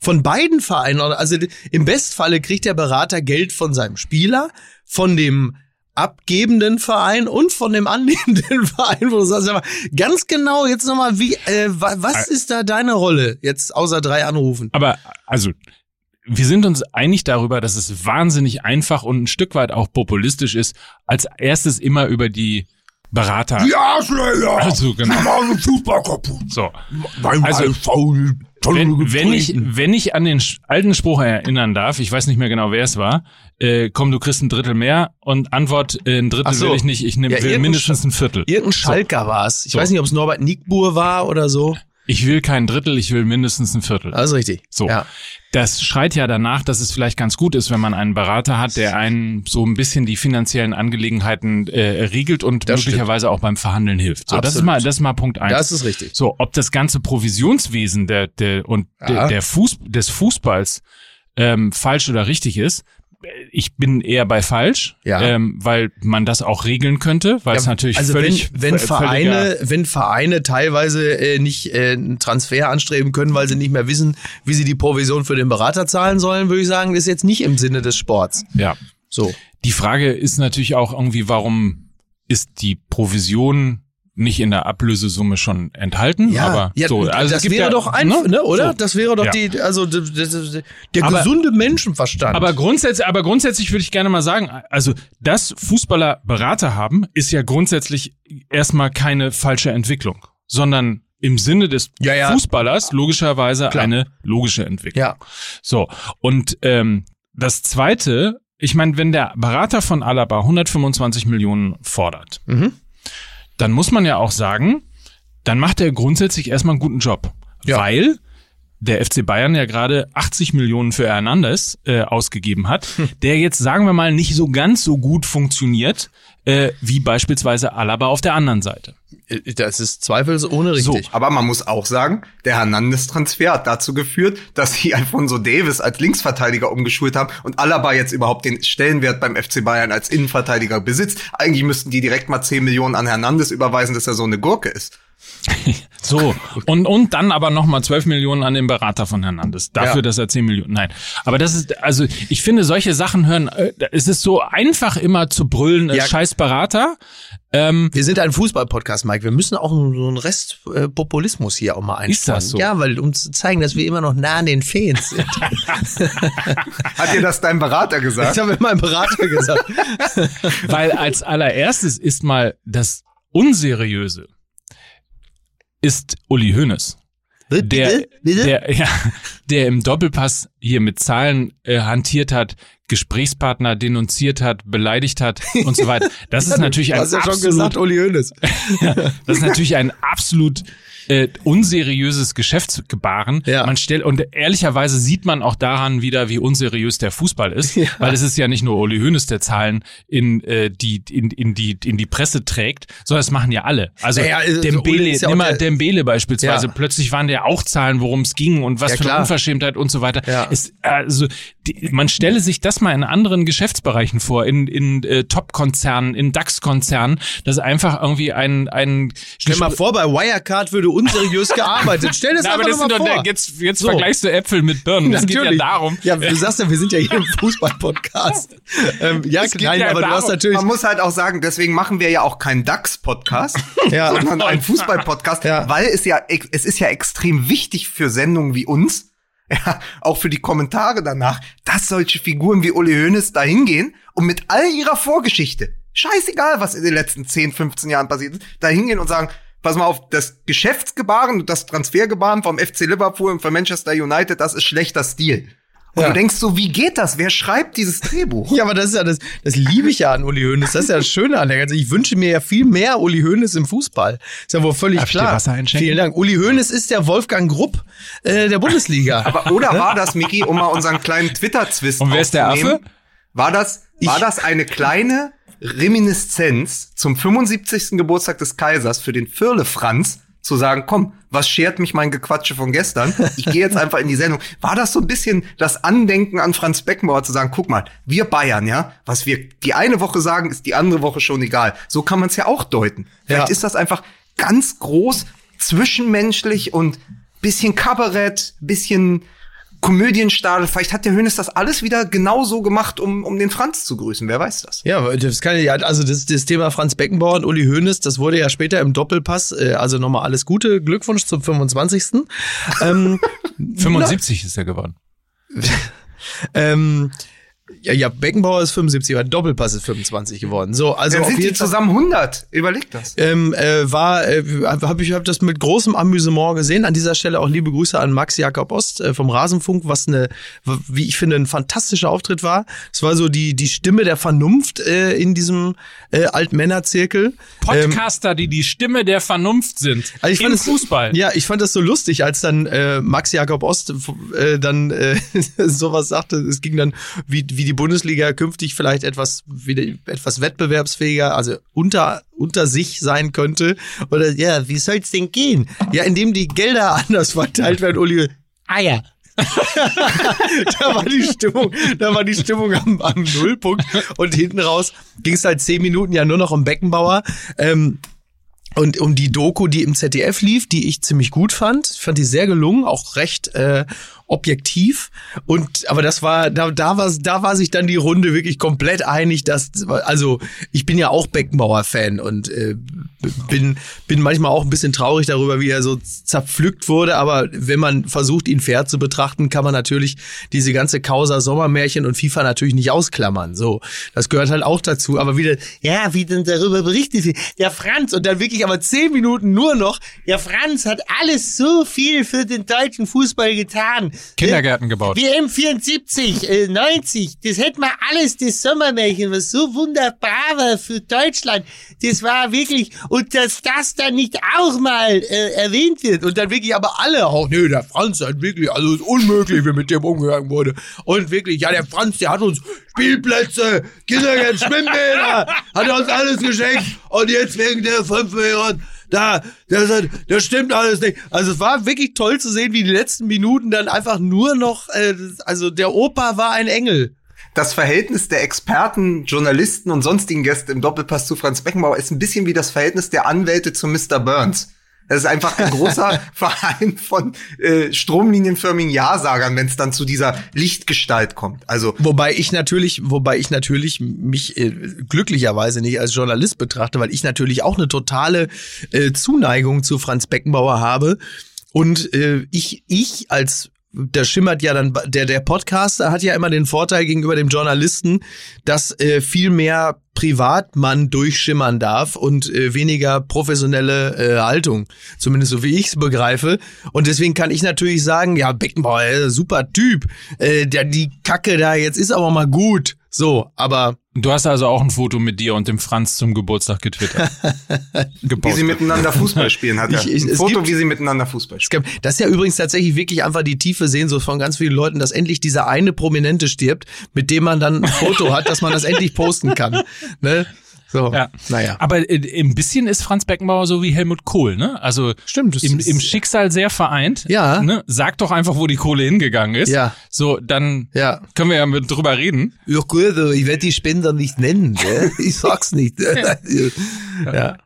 von beiden Vereinen, also im Bestfalle kriegt der Berater Geld von seinem Spieler, von dem abgebenden Verein und von dem annehmenden <laughs> Verein, wo du sagst, ganz genau jetzt nochmal, wie, äh, wa- was ist da deine Rolle jetzt außer drei Anrufen? Aber also wir sind uns einig darüber, dass es wahnsinnig einfach und ein Stück weit auch populistisch ist, als erstes immer über die Berater. Arschlöcher! Also genau. Machen Fußball kaputt. So. Beim Also, Wenn, wenn ich wenn ich an den alten Spruch erinnern darf, ich weiß nicht mehr genau, wer es war, äh, komm, du kriegst ein Drittel mehr und Antwort, äh, ein Drittel so. will ich nicht, ich nehm, Ja, will mindestens ein Viertel. Irgendein Schalker war's. Ich So. weiß nicht, ob es Norbert Nickbur war oder so. Ich will kein Drittel, ich will mindestens ein Viertel. Also richtig. So. Ja. Das schreit ja danach, dass es vielleicht ganz gut ist, wenn man einen Berater hat, der einen so ein bisschen die finanziellen Angelegenheiten äh, riegelt und Das möglicherweise auch beim Verhandeln hilft. So, das ist mal, das ist mal Punkt eins. Das ist richtig. So, ob das ganze Provisionswesen der, der und Ja. der, der Fuß, des Fußballs ähm, falsch oder richtig ist, ich bin eher bei falsch, Ja. ähm, weil man das auch regeln könnte, weil es natürlich also völlig wenn, wenn Vereine, wenn Vereine teilweise äh, nicht äh, einen Transfer anstreben können, weil sie nicht mehr wissen, wie sie die Provision für den Berater zahlen sollen, würde ich sagen, ist jetzt nicht im Sinne des Sports. ja. So. Die Frage ist natürlich auch irgendwie, warum ist die Provision nicht in der Ablösesumme schon enthalten? aber ja, so, also das wäre ja, doch einfach, ne, oder? So. Das wäre doch Ja. die, also d- d- d- der Aber- gesunde Menschenverstand. Aber grundsätzlich, aber grundsätzlich würde ich gerne mal sagen, also dass Fußballer Berater haben, ist ja grundsätzlich erstmal keine falsche Entwicklung, sondern im Sinne des Ja, ja. Fußballers logischerweise Klar. eine logische Entwicklung. ja, So, und ähm, das Zweite, ich meine, wenn der Berater von Alaba 125 Millionen fordert, Mhm. Dann muss man ja auch sagen, dann macht er grundsätzlich erstmal einen guten Job. Ja. Weil der FC Bayern ja gerade 80 Millionen für Hernandez äh, ausgegeben hat, Hm. der jetzt, sagen wir mal, nicht so ganz so gut funktioniert, äh, wie beispielsweise Alaba auf der anderen Seite. Äh, Das ist zweifelsohne richtig. Aber man muss auch sagen, der Hernandez-Transfer hat dazu geführt, dass sie Alfonso Davis als Linksverteidiger umgeschult haben und Alaba jetzt überhaupt den Stellenwert beim FC Bayern als Innenverteidiger besitzt. Eigentlich müssten die direkt mal 10 Millionen an Hernandez überweisen, dass er so eine Gurke ist. <laughs> So, und, und dann aber nochmal 12 Millionen an den Berater von Hernandez. Dafür, Ja. dass er 10 Millionen. Nein. Aber das ist, also ich finde, solche Sachen hören, äh, es ist so einfach immer zu brüllen, äh, Ja. scheiß Berater. Ähm, Wir sind ein Fußball-Podcast, Mike. Wir müssen auch so einen Rest äh, Populismus hier auch mal einstellen. Ist das so? Ja, weil um zu zeigen, dass wir immer noch nah an den Fans sind. <laughs> Hat dir das dein Berater Das gesagt? haben wir meinem Berater gesagt. <laughs> weil als allererstes ist mal das Unseriöse ist Uli Hoeneß. Der, Bitte? Der, <laughs> ja, der im Doppelpass hier mit Zahlen äh, hantiert hat, Gesprächspartner denunziert hat, beleidigt hat und so weiter. <laughs> Das ist natürlich Du ein hast ja schon absolut, gesagt, Uli Hoeneß. <laughs> das ist natürlich ein absolut äh, unseriöses Geschäftsgebaren. Ja. Man stellt und ehrlicherweise sieht man auch daran wieder, wie unseriös der Fußball ist, weil es ist ja nicht nur Uli Hoeneß, der Zahlen in äh, die in, in die in die Presse trägt, sondern das machen ja alle. Also Naja, also Dembele, ist ja nimm auch mal der- Dembele beispielsweise. Ja. Plötzlich waren der auch Zahlen, worum es ging und was Ja, für eine Unverschämtheit und so weiter. Ja. Es, also die, man stelle sich das mal in anderen Geschäftsbereichen vor, in in äh, Top-Konzernen, in DAX-Konzernen, dass einfach irgendwie ein ein Stell mal vor, bei Wirecard würde unseriös gearbeitet. Stell das Na, aber einfach das mal doch, vor. jetzt, jetzt So. vergleichst du Äpfel mit Birnen. Es geht ja darum. Ja, du sagst ja, wir sind ja hier im Fußball-Podcast. ähm, ja, nein, ja aber du hast darum. natürlich. Man muss halt auch sagen, deswegen machen wir ja auch keinen DAX-Podcast, <laughs> Ja. sondern einen Fußball-Podcast, Ja. weil es ja, es ist ja extrem wichtig für Sendungen wie uns, <laughs> ja, auch für die Kommentare danach, dass solche Figuren wie Uli Hoeneß da hingehen und mit all ihrer Vorgeschichte, scheißegal, was in den letzten 10, 15 Jahren passiert ist, da hingehen und sagen, pass mal auf, das Geschäftsgebaren und das Transfergebaren vom FC Liverpool und von Manchester United, das ist schlechter Stil. Und Ja. du denkst so, wie geht das? Wer schreibt dieses Drehbuch? <laughs> Ja, aber das ist ja das, das liebe ich ja an Uli Hoeneß. Das ist ja das Schöne an der ganzen. Ich wünsche mir ja viel mehr Uli Hoeneß im Fußball. Ist ja wohl völlig Darf ich dir klar. Vielen Dank. Uli Hoeneß ist der Wolfgang Grupp äh, der Bundesliga. Aber oder <laughs> war das, Miki, um mal unseren kleinen Twitter-Zwist Und wer ist der Affe? War das, war das eine kleine Reminiszenz zum 75. Geburtstag des Kaisers für den Firle Franz, zu sagen, komm, was schert mich mein Gequatsche von gestern? Ich gehe jetzt einfach in die Sendung. War das so ein bisschen das Andenken an Franz Beckenbauer zu sagen, guck mal, wir Bayern, ja, was wir die eine Woche sagen, ist die andere Woche schon egal. So kann man es ja auch deuten. Vielleicht Ja. ist das einfach ganz groß, zwischenmenschlich und bisschen Kabarett, bisschen Komödienstadel. Vielleicht hat der Hönes das alles wieder genau so gemacht, um, um den Franz zu grüßen. Wer weiß das? Ja, das kann ja, also das, das Thema Franz Beckenbauer und Uli Hoeneß, das wurde ja später im Doppelpass, äh, also nochmal alles Gute, Glückwunsch zum 25. ähm, <laughs> 75 ist er geworden. <laughs> ähm, ja, ja, Beckenbauer ist 75, aber Doppelpass ist 25 geworden. So, also Dann auf sind die zusammen 100. Überleg das. ähm, äh, war, äh, habe ich hab das mit großem Amüsement gesehen. An dieser Stelle auch liebe Grüße an Max Jakob Ost äh, vom Rasenfunk, was eine, wie ich finde, ein fantastischer Auftritt war. Es war so die die Stimme der Vernunft äh, in diesem äh, Altmännerzirkel. Ähm, Podcaster, die die Stimme der Vernunft sind. also ich Im fand es, Fußball. Ja, ich fand das so lustig, als dann äh, Max Jakob Ost äh, dann äh, <laughs> sowas sagte. Es ging dann, wie, wie die Bundesliga künftig vielleicht etwas wieder etwas wettbewerbsfähiger, also unter unter sich sein könnte. Oder Ja, wie soll's denn gehen? ja, indem die Gelder <laughs> anders verteilt werden, Uli. Ah ja. <laughs> da war die Stimmung, da war die Stimmung am, am Nullpunkt und hinten raus ging es halt zehn Minuten ja nur noch um Beckenbauer. Ähm, und um die Doku, die im ZDF lief, die ich ziemlich gut fand. Ich fand die sehr gelungen, auch recht äh, objektiv. Und aber das war, da, da war da war sich dann die Runde wirklich komplett einig, dass also ich bin ja auch Beckenbauer-Fan und äh, bin, bin manchmal auch ein bisschen traurig darüber, wie er so zerpflückt wurde. Aber wenn man versucht, ihn fair zu betrachten, kann man natürlich diese ganze Causa Sommermärchen und FIFA natürlich nicht ausklammern. So, das gehört halt auch dazu. Aber wieder, Ja, wie denn darüber berichtet. Der Franz, und dann wirklich aber zehn Minuten nur noch, der Franz hat alles so viel für den deutschen Fußball getan. Kindergärten gebaut. WM 74, äh, 90, das hätten wir alles, das Sommermärchen, was so wunderbar war für Deutschland. Das war wirklich, und dass das dann nicht auch mal äh, erwähnt wird. und dann wirklich aber alle auch, nee, der Franz hat wirklich, also ist unmöglich, wie mit dem umgegangen wurde. Und wirklich, ja, der Franz, der hat uns Spielplätze, Kindergärten, Schwimmbäder, hat uns alles geschenkt. Und jetzt wegen der fünf Millionen da, das, das stimmt alles nicht. Also es war wirklich toll zu sehen, wie die letzten Minuten dann einfach nur noch, äh, also der Opa war ein Engel. Das Verhältnis der Experten, Journalisten und sonstigen Gäste im Doppelpass zu Franz Beckenbauer ist ein bisschen wie das Verhältnis der Anwälte zu Mr. Burns. Das ist einfach ein großer <laughs> Verein von äh, stromlinienförmigen Ja-Sagern, wenn es dann zu dieser Lichtgestalt kommt. Also Wobei ich natürlich, wobei ich natürlich mich äh, glücklicherweise nicht als Journalist betrachte, weil ich natürlich auch eine totale äh, Zuneigung zu Franz Beckenbauer habe. Und äh, ich, ich als der schimmert ja dann, der, der Podcaster hat ja immer den Vorteil gegenüber dem Journalisten, dass äh, viel mehr privat man durchschimmern darf und äh, weniger professionelle äh, Haltung. Zumindest so wie ich es begreife. Und deswegen kann ich natürlich sagen, ja, Beckenbauer, äh, super Typ. Äh, der, die Kacke da jetzt ist aber mal gut. So, aber Du hast also auch ein Foto mit dir und dem Franz zum Geburtstag getwittert. <laughs> wie sie miteinander Fußball spielen, hat er. Ich- ich- ein Foto, gibt- wie sie miteinander Fußball spielen. gab, das ist ja übrigens tatsächlich wirklich einfach die tiefe Sehnsucht von ganz vielen Leuten, dass endlich dieser eine Prominente stirbt, mit dem man dann ein Foto hat, dass man das endlich posten kann. Ne? So, Ja. naja. Aber äh, ein bisschen ist Franz Beckenbauer so wie Helmut Kohl, ne? Also Stimmt, das im, ist- im Schicksal sehr vereint. Ja. Ne? Sag doch einfach, wo die Kohle hingegangen ist. Ja. So, dann Ja. können wir ja mit drüber reden. Ja gut, aber ich werde die Spender nicht nennen. Gell? <laughs> Ich sag's nicht. <laughs> ja.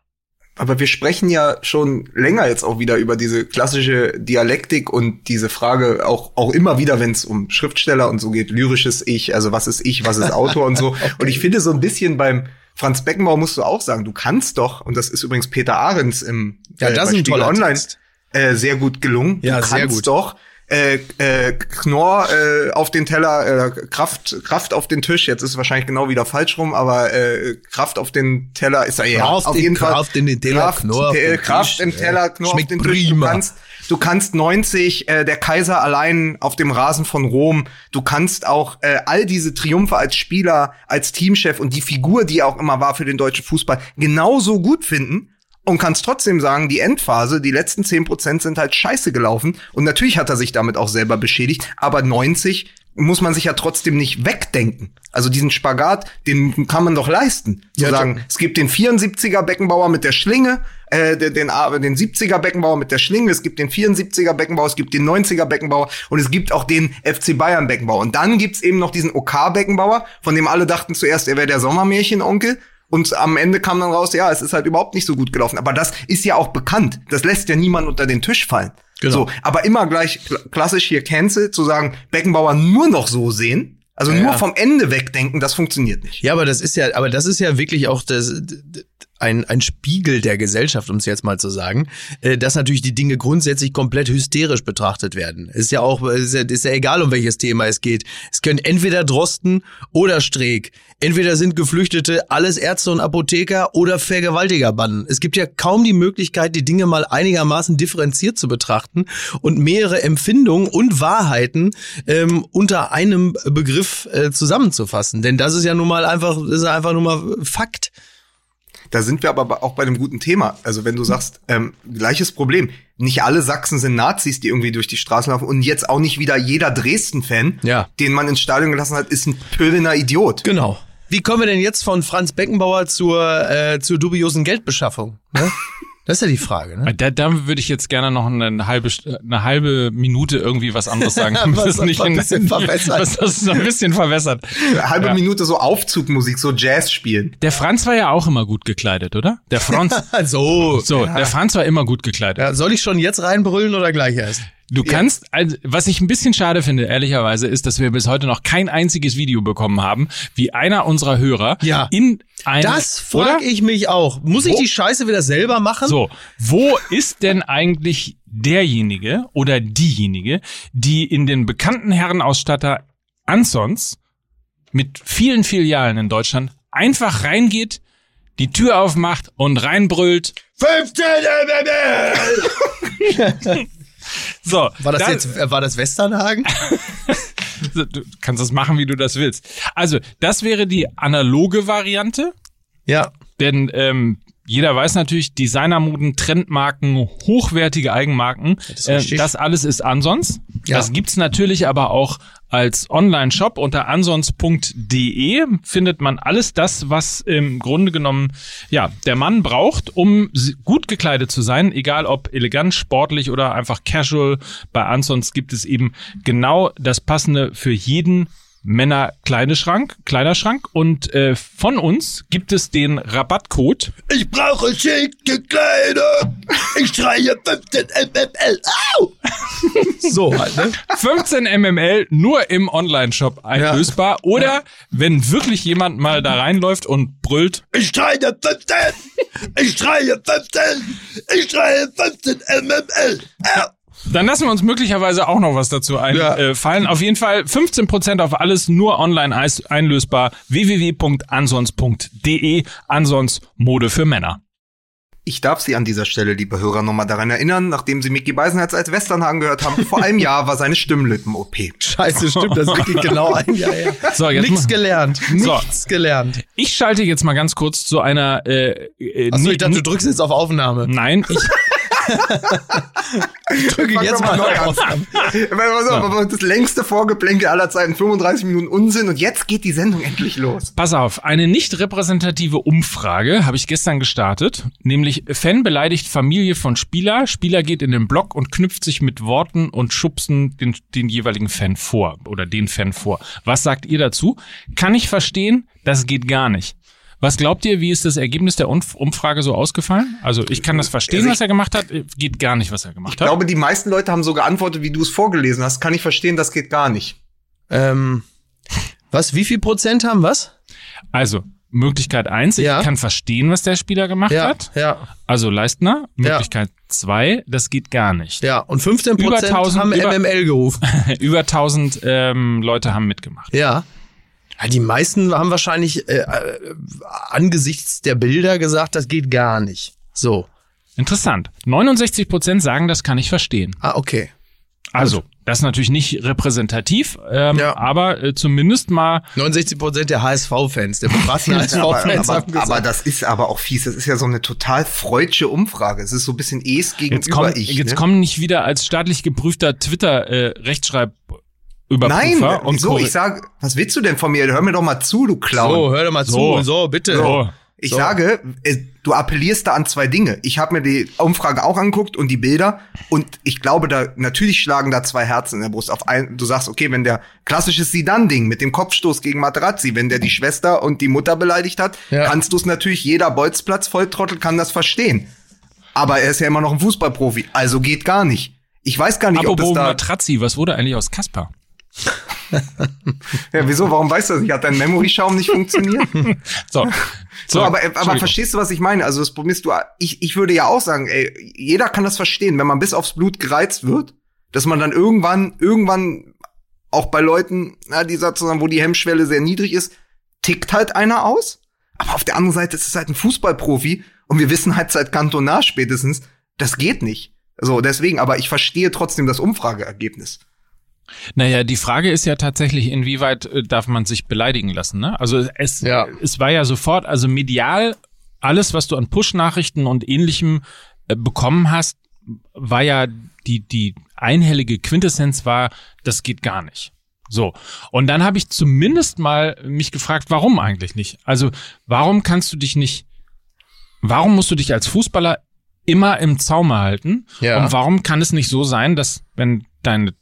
Aber wir sprechen ja schon länger jetzt auch wieder über diese klassische Dialektik und diese Frage auch, auch immer wieder, wenn es um Schriftsteller und so geht, lyrisches Ich, also was ist Ich, was ist Autor und so. <laughs> Und ich finde so ein bisschen beim Franz Beckenbauer musst du auch sagen, du kannst doch, und das ist übrigens Peter Ahrens im Ja, das bei ist ein Spiegel Online Text. äh, sehr gut gelungen. Ja, du sehr kannst gut. doch äh, äh, Knorr äh, auf den Teller, äh, Kraft, Kraft auf den Tisch. Jetzt ist es wahrscheinlich genau wieder falsch rum, aber äh, Kraft auf den Teller ist ja ja Kraft auf jeden Fall Kraft in den Teller, Kraft, Knorr auf äh, den Kraft im. Teller, Knorr auf Schmeckt den Tisch. Du prima. kannst, du kannst 90, äh, der Kaiser allein auf dem Rasen von Rom. Du kannst auch äh, all diese Triumphe als Spieler, als Teamchef und die Figur, die er auch immer war für den deutschen Fußball, genauso gut finden und kannst trotzdem sagen, die Endphase, die letzten 10% sind halt scheiße gelaufen. Und natürlich hat er sich damit auch selber beschädigt, aber 90 muss man sich ja trotzdem nicht wegdenken. Also diesen Spagat, den kann man doch leisten. Zu Ja, sagen, es gibt den 74er Beckenbauer mit der Schlinge, äh, den, den, den 70er Beckenbauer mit der Schlinge, es gibt den 74er Beckenbauer, es gibt den 90er Beckenbauer und es gibt auch den FC Bayern Beckenbauer. Und dann gibt's eben noch diesen OK Beckenbauer, von dem alle dachten zuerst, er wäre der Sommermärchenonkel. Und am Ende kam dann raus, ja, es ist halt überhaupt nicht so gut gelaufen. Aber das ist ja auch bekannt. Das lässt ja niemand unter den Tisch fallen. Genau. So, aber immer gleich kl- klassisch hier Cancel zu sagen, Beckenbauer nur noch so sehen, also Ja, nur vom Ende wegdenken, das funktioniert nicht. Ja, aber das ist ja, aber das ist ja wirklich auch das, ein, ein Spiegel der Gesellschaft, um es jetzt mal zu sagen, äh, dass natürlich die Dinge grundsätzlich komplett hysterisch betrachtet werden. Ist ja auch, ist ja, ist ja egal, um welches Thema es geht. Es können entweder Drosten oder Streeck. Entweder sind Geflüchtete alles Ärzte und Apotheker oder Vergewaltigerbanden. Es gibt ja kaum die Möglichkeit, die Dinge mal einigermaßen differenziert zu betrachten und mehrere Empfindungen und Wahrheiten ähm, unter einem Begriff äh, zusammenzufassen. Denn das ist ja nun mal einfach, ist einfach nur mal Fakt. Da sind wir aber auch bei einem guten Thema. Also wenn du sagst, ähm, gleiches Problem. Nicht alle Sachsen sind Nazis, die irgendwie durch die Straßen laufen. Und jetzt auch nicht wieder jeder Dresden-Fan, Ja. den man ins Stadion gelassen hat, ist ein pöbener Idiot. Genau. Wie kommen wir denn jetzt von Franz Beckenbauer zur, äh, zur dubiosen Geldbeschaffung? Ne? <laughs> Das ist ja die Frage. Ne? Da, da würde ich jetzt gerne noch eine halbe, St- eine halbe Minute irgendwie was anderes sagen. <laughs> Was es nicht ein in- bisschen verwässert. <laughs> was das so ein bisschen verwässert. Eine halbe Ja. Minute so Aufzugmusik, so Jazz spielen. Der Franz war ja auch immer gut gekleidet, oder? Der Franz. <laughs> so. So, der Franz war immer gut gekleidet. Ja, soll ich schon jetzt reinbrüllen oder gleich erst? Du kannst, also, was ich ein bisschen schade finde, ehrlicherweise, ist, dass wir bis heute noch kein einziges Video bekommen haben, wie einer unserer Hörer Ja. in ein, Das frage ich mich auch. Muss ich Wo- die Scheiße wieder selber machen? So, wo ist denn eigentlich derjenige oder diejenige, die in den bekannten Herrenausstatter Ansons mit vielen Filialen in Deutschland einfach reingeht, die Tür aufmacht und reinbrüllt. 15 <laughs> So, War das da- jetzt, äh, war das Westernhagen? <laughs> Du kannst das machen, wie du das willst. Also, das wäre die analoge Variante, ja. denn ähm, jeder weiß natürlich, Designermoden, Trendmarken, hochwertige Eigenmarken, ist äh, das alles ist ansonsten. Ja. Das gibt's natürlich aber auch als Online-Shop unter ansons.de findet man alles das, was im Grunde genommen ja der Mann braucht, um gut gekleidet zu sein, egal ob elegant, sportlich oder einfach casual. Bei Ansons gibt es eben genau das passende für jeden Männer Kleiderschrank, Kleiderschrank und äh, von uns gibt es den Rabattcode Ich brauche schicke Kleider. Ich schreie 15 MML. Au! <laughs> so halt, ne? 15 MML nur im Online-Shop einlösbar oder wenn wirklich jemand mal da reinläuft und brüllt, Ich schreie 15. Ich schreie 15. Ich schreie 15 MML. Au! Dann lassen wir uns möglicherweise auch noch was dazu einfallen. Ja. Äh, fallen. Auf jeden Fall 15% auf alles nur online einlösbar www.ansons.de Ansons Mode für Männer. Ich darf Sie an dieser Stelle, liebe Hörer, nochmal daran erinnern, nachdem Sie Mickey Beisenherz als Westernhagen gehört haben, vor einem Jahr war seine Stimmlippen-OP. Scheiße, stimmt, das ist wirklich <laughs> genau ein Jahr her. So, jetzt Nichts mal- gelernt. So. Nichts gelernt. Ich schalte jetzt mal ganz kurz zu einer äh, äh, Achso, ich dachte, du drückst jetzt auf Aufnahme. Nein, ich, <laughs> Drücke Fang jetzt mal neu an. Aber Das längste Vorgeplänkel aller Zeiten, 35 Minuten Unsinn und jetzt geht die Sendung endlich los. Pass auf, eine nicht repräsentative Umfrage habe ich gestern gestartet, nämlich Fan beleidigt Familie von Spieler, Spieler geht in den Block und knüpft sich mit Worten und schubsen den, den jeweiligen Fan vor oder den Fan vor. Was sagt ihr dazu? Kann ich verstehen, das geht gar nicht. Was glaubt ihr, wie ist das Ergebnis der Umf- Umfrage so ausgefallen? Also ich kann das verstehen, Also ich- was er gemacht hat, geht gar nicht, was er gemacht Ich hat. glaube, die meisten Leute haben so geantwortet, wie du es vorgelesen hast. Kann ich verstehen, das geht gar nicht. Ähm, was, wie viel Prozent haben was? Also Möglichkeit eins, Ja. ich kann verstehen, was der Spieler gemacht Ja, hat. ja, Also Leistner. Ja. Möglichkeit zwei, das geht gar nicht. ja. Und 15 Über Prozent 1000 haben über- MML gerufen. <laughs> Über 1000 ähm, Leute haben mitgemacht. Ja. Ja, Die meisten haben wahrscheinlich äh, äh, angesichts der Bilder gesagt, das geht gar nicht. So. Interessant. 69 Prozent sagen, das kann ich verstehen. Ah, okay. Also, das ist natürlich nicht repräsentativ, ähm, Ja. aber äh, zumindest mal 69 Prozent der HSV-Fans, der aber, <laughs> HSV-Fans haben aber, gesagt. aber das ist aber auch fies. Das ist ja so eine total freudsche Umfrage. Es ist so ein bisschen Es jetzt gegenüber kommen, ich. jetzt ne? kommen nicht wieder als staatlich geprüfter Twitter äh, Rechtschreibüberprüfer Nein, und wieso? Korre- Ich sag, was willst du denn von mir? Hör mir doch mal zu, du Clown. so, hör doch mal So. zu. So, bitte. So. Ich So. sage, äh, du appellierst da an zwei Dinge. Ich habe mir die Umfrage auch angeguckt und die Bilder und ich glaube, da natürlich schlagen da zwei Herzen in der Brust. Auf ein, du sagst, okay, wenn der klassische Sidan-Ding mit dem Kopfstoß gegen Materazzi, wenn der die Schwester und die Mutter beleidigt hat, Ja. kannst du es natürlich. Jeder Bolzplatz-Volltrottel kann das verstehen. Aber er ist ja immer noch ein Fußballprofi, also geht gar nicht. Ich weiß gar nicht, ob Apropos es da. Matrazzi, was wurde eigentlich aus Kaspar? <laughs> Ja, wieso? Warum weißt du das nicht? Hat dein Memory-Schaum nicht funktioniert? <laughs> So. So, aber, aber verstehst du, was ich meine? Also das Problem ist, du, ich, ich würde ja auch sagen, ey, jeder kann das verstehen, wenn man bis aufs Blut gereizt wird, dass man dann irgendwann, irgendwann auch bei Leuten, na, die sozusagen, wo die Hemmschwelle sehr niedrig ist, tickt halt einer aus. Aber auf der anderen Seite ist es halt ein Fußballprofi und wir wissen halt seit Cantona spätestens, das geht nicht. So, deswegen, aber ich verstehe trotzdem das Umfrageergebnis. Naja, die Frage ist ja tatsächlich, inwieweit äh, darf man sich beleidigen lassen, ne? Also es, Ja. es war ja sofort, also medial, alles, was du an Push-Nachrichten und ähnlichem äh, bekommen hast, war ja die, die einhellige Quintessenz war, das geht gar nicht. So. Und dann habe ich zumindest mal mich gefragt, warum eigentlich nicht? Also, warum kannst du dich nicht, warum musst du dich als Fußballer immer im Zaume halten? Ja. Und warum kann es nicht so sein, dass wenn deine,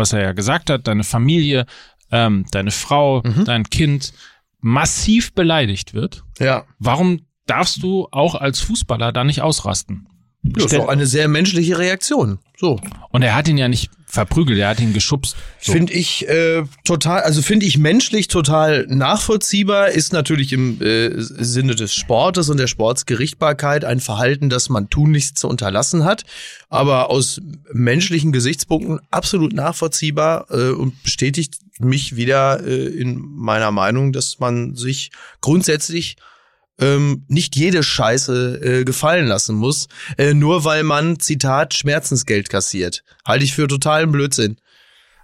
was er ja gesagt hat, deine Familie, ähm, deine Frau, Mhm. dein Kind massiv beleidigt wird, Ja. warum darfst du auch als Fußballer da nicht ausrasten? Das ist doch eine sehr menschliche Reaktion. So. Und er hat ihn ja nicht verprügelt, er hat ihn geschubst. So. Finde ich äh, total, also finde ich menschlich total nachvollziehbar, ist natürlich im äh, Sinne des Sportes und der Sportsgerichtbarkeit ein Verhalten, das man tunlichst zu unterlassen hat, aber aus menschlichen Gesichtspunkten absolut nachvollziehbar äh, und bestätigt mich wieder äh, in meiner Meinung, dass man sich grundsätzlich ähm, nicht jede Scheiße äh, gefallen lassen muss, äh, nur weil man, Zitat, Schmerzensgeld kassiert. Halte ich für totalen Blödsinn.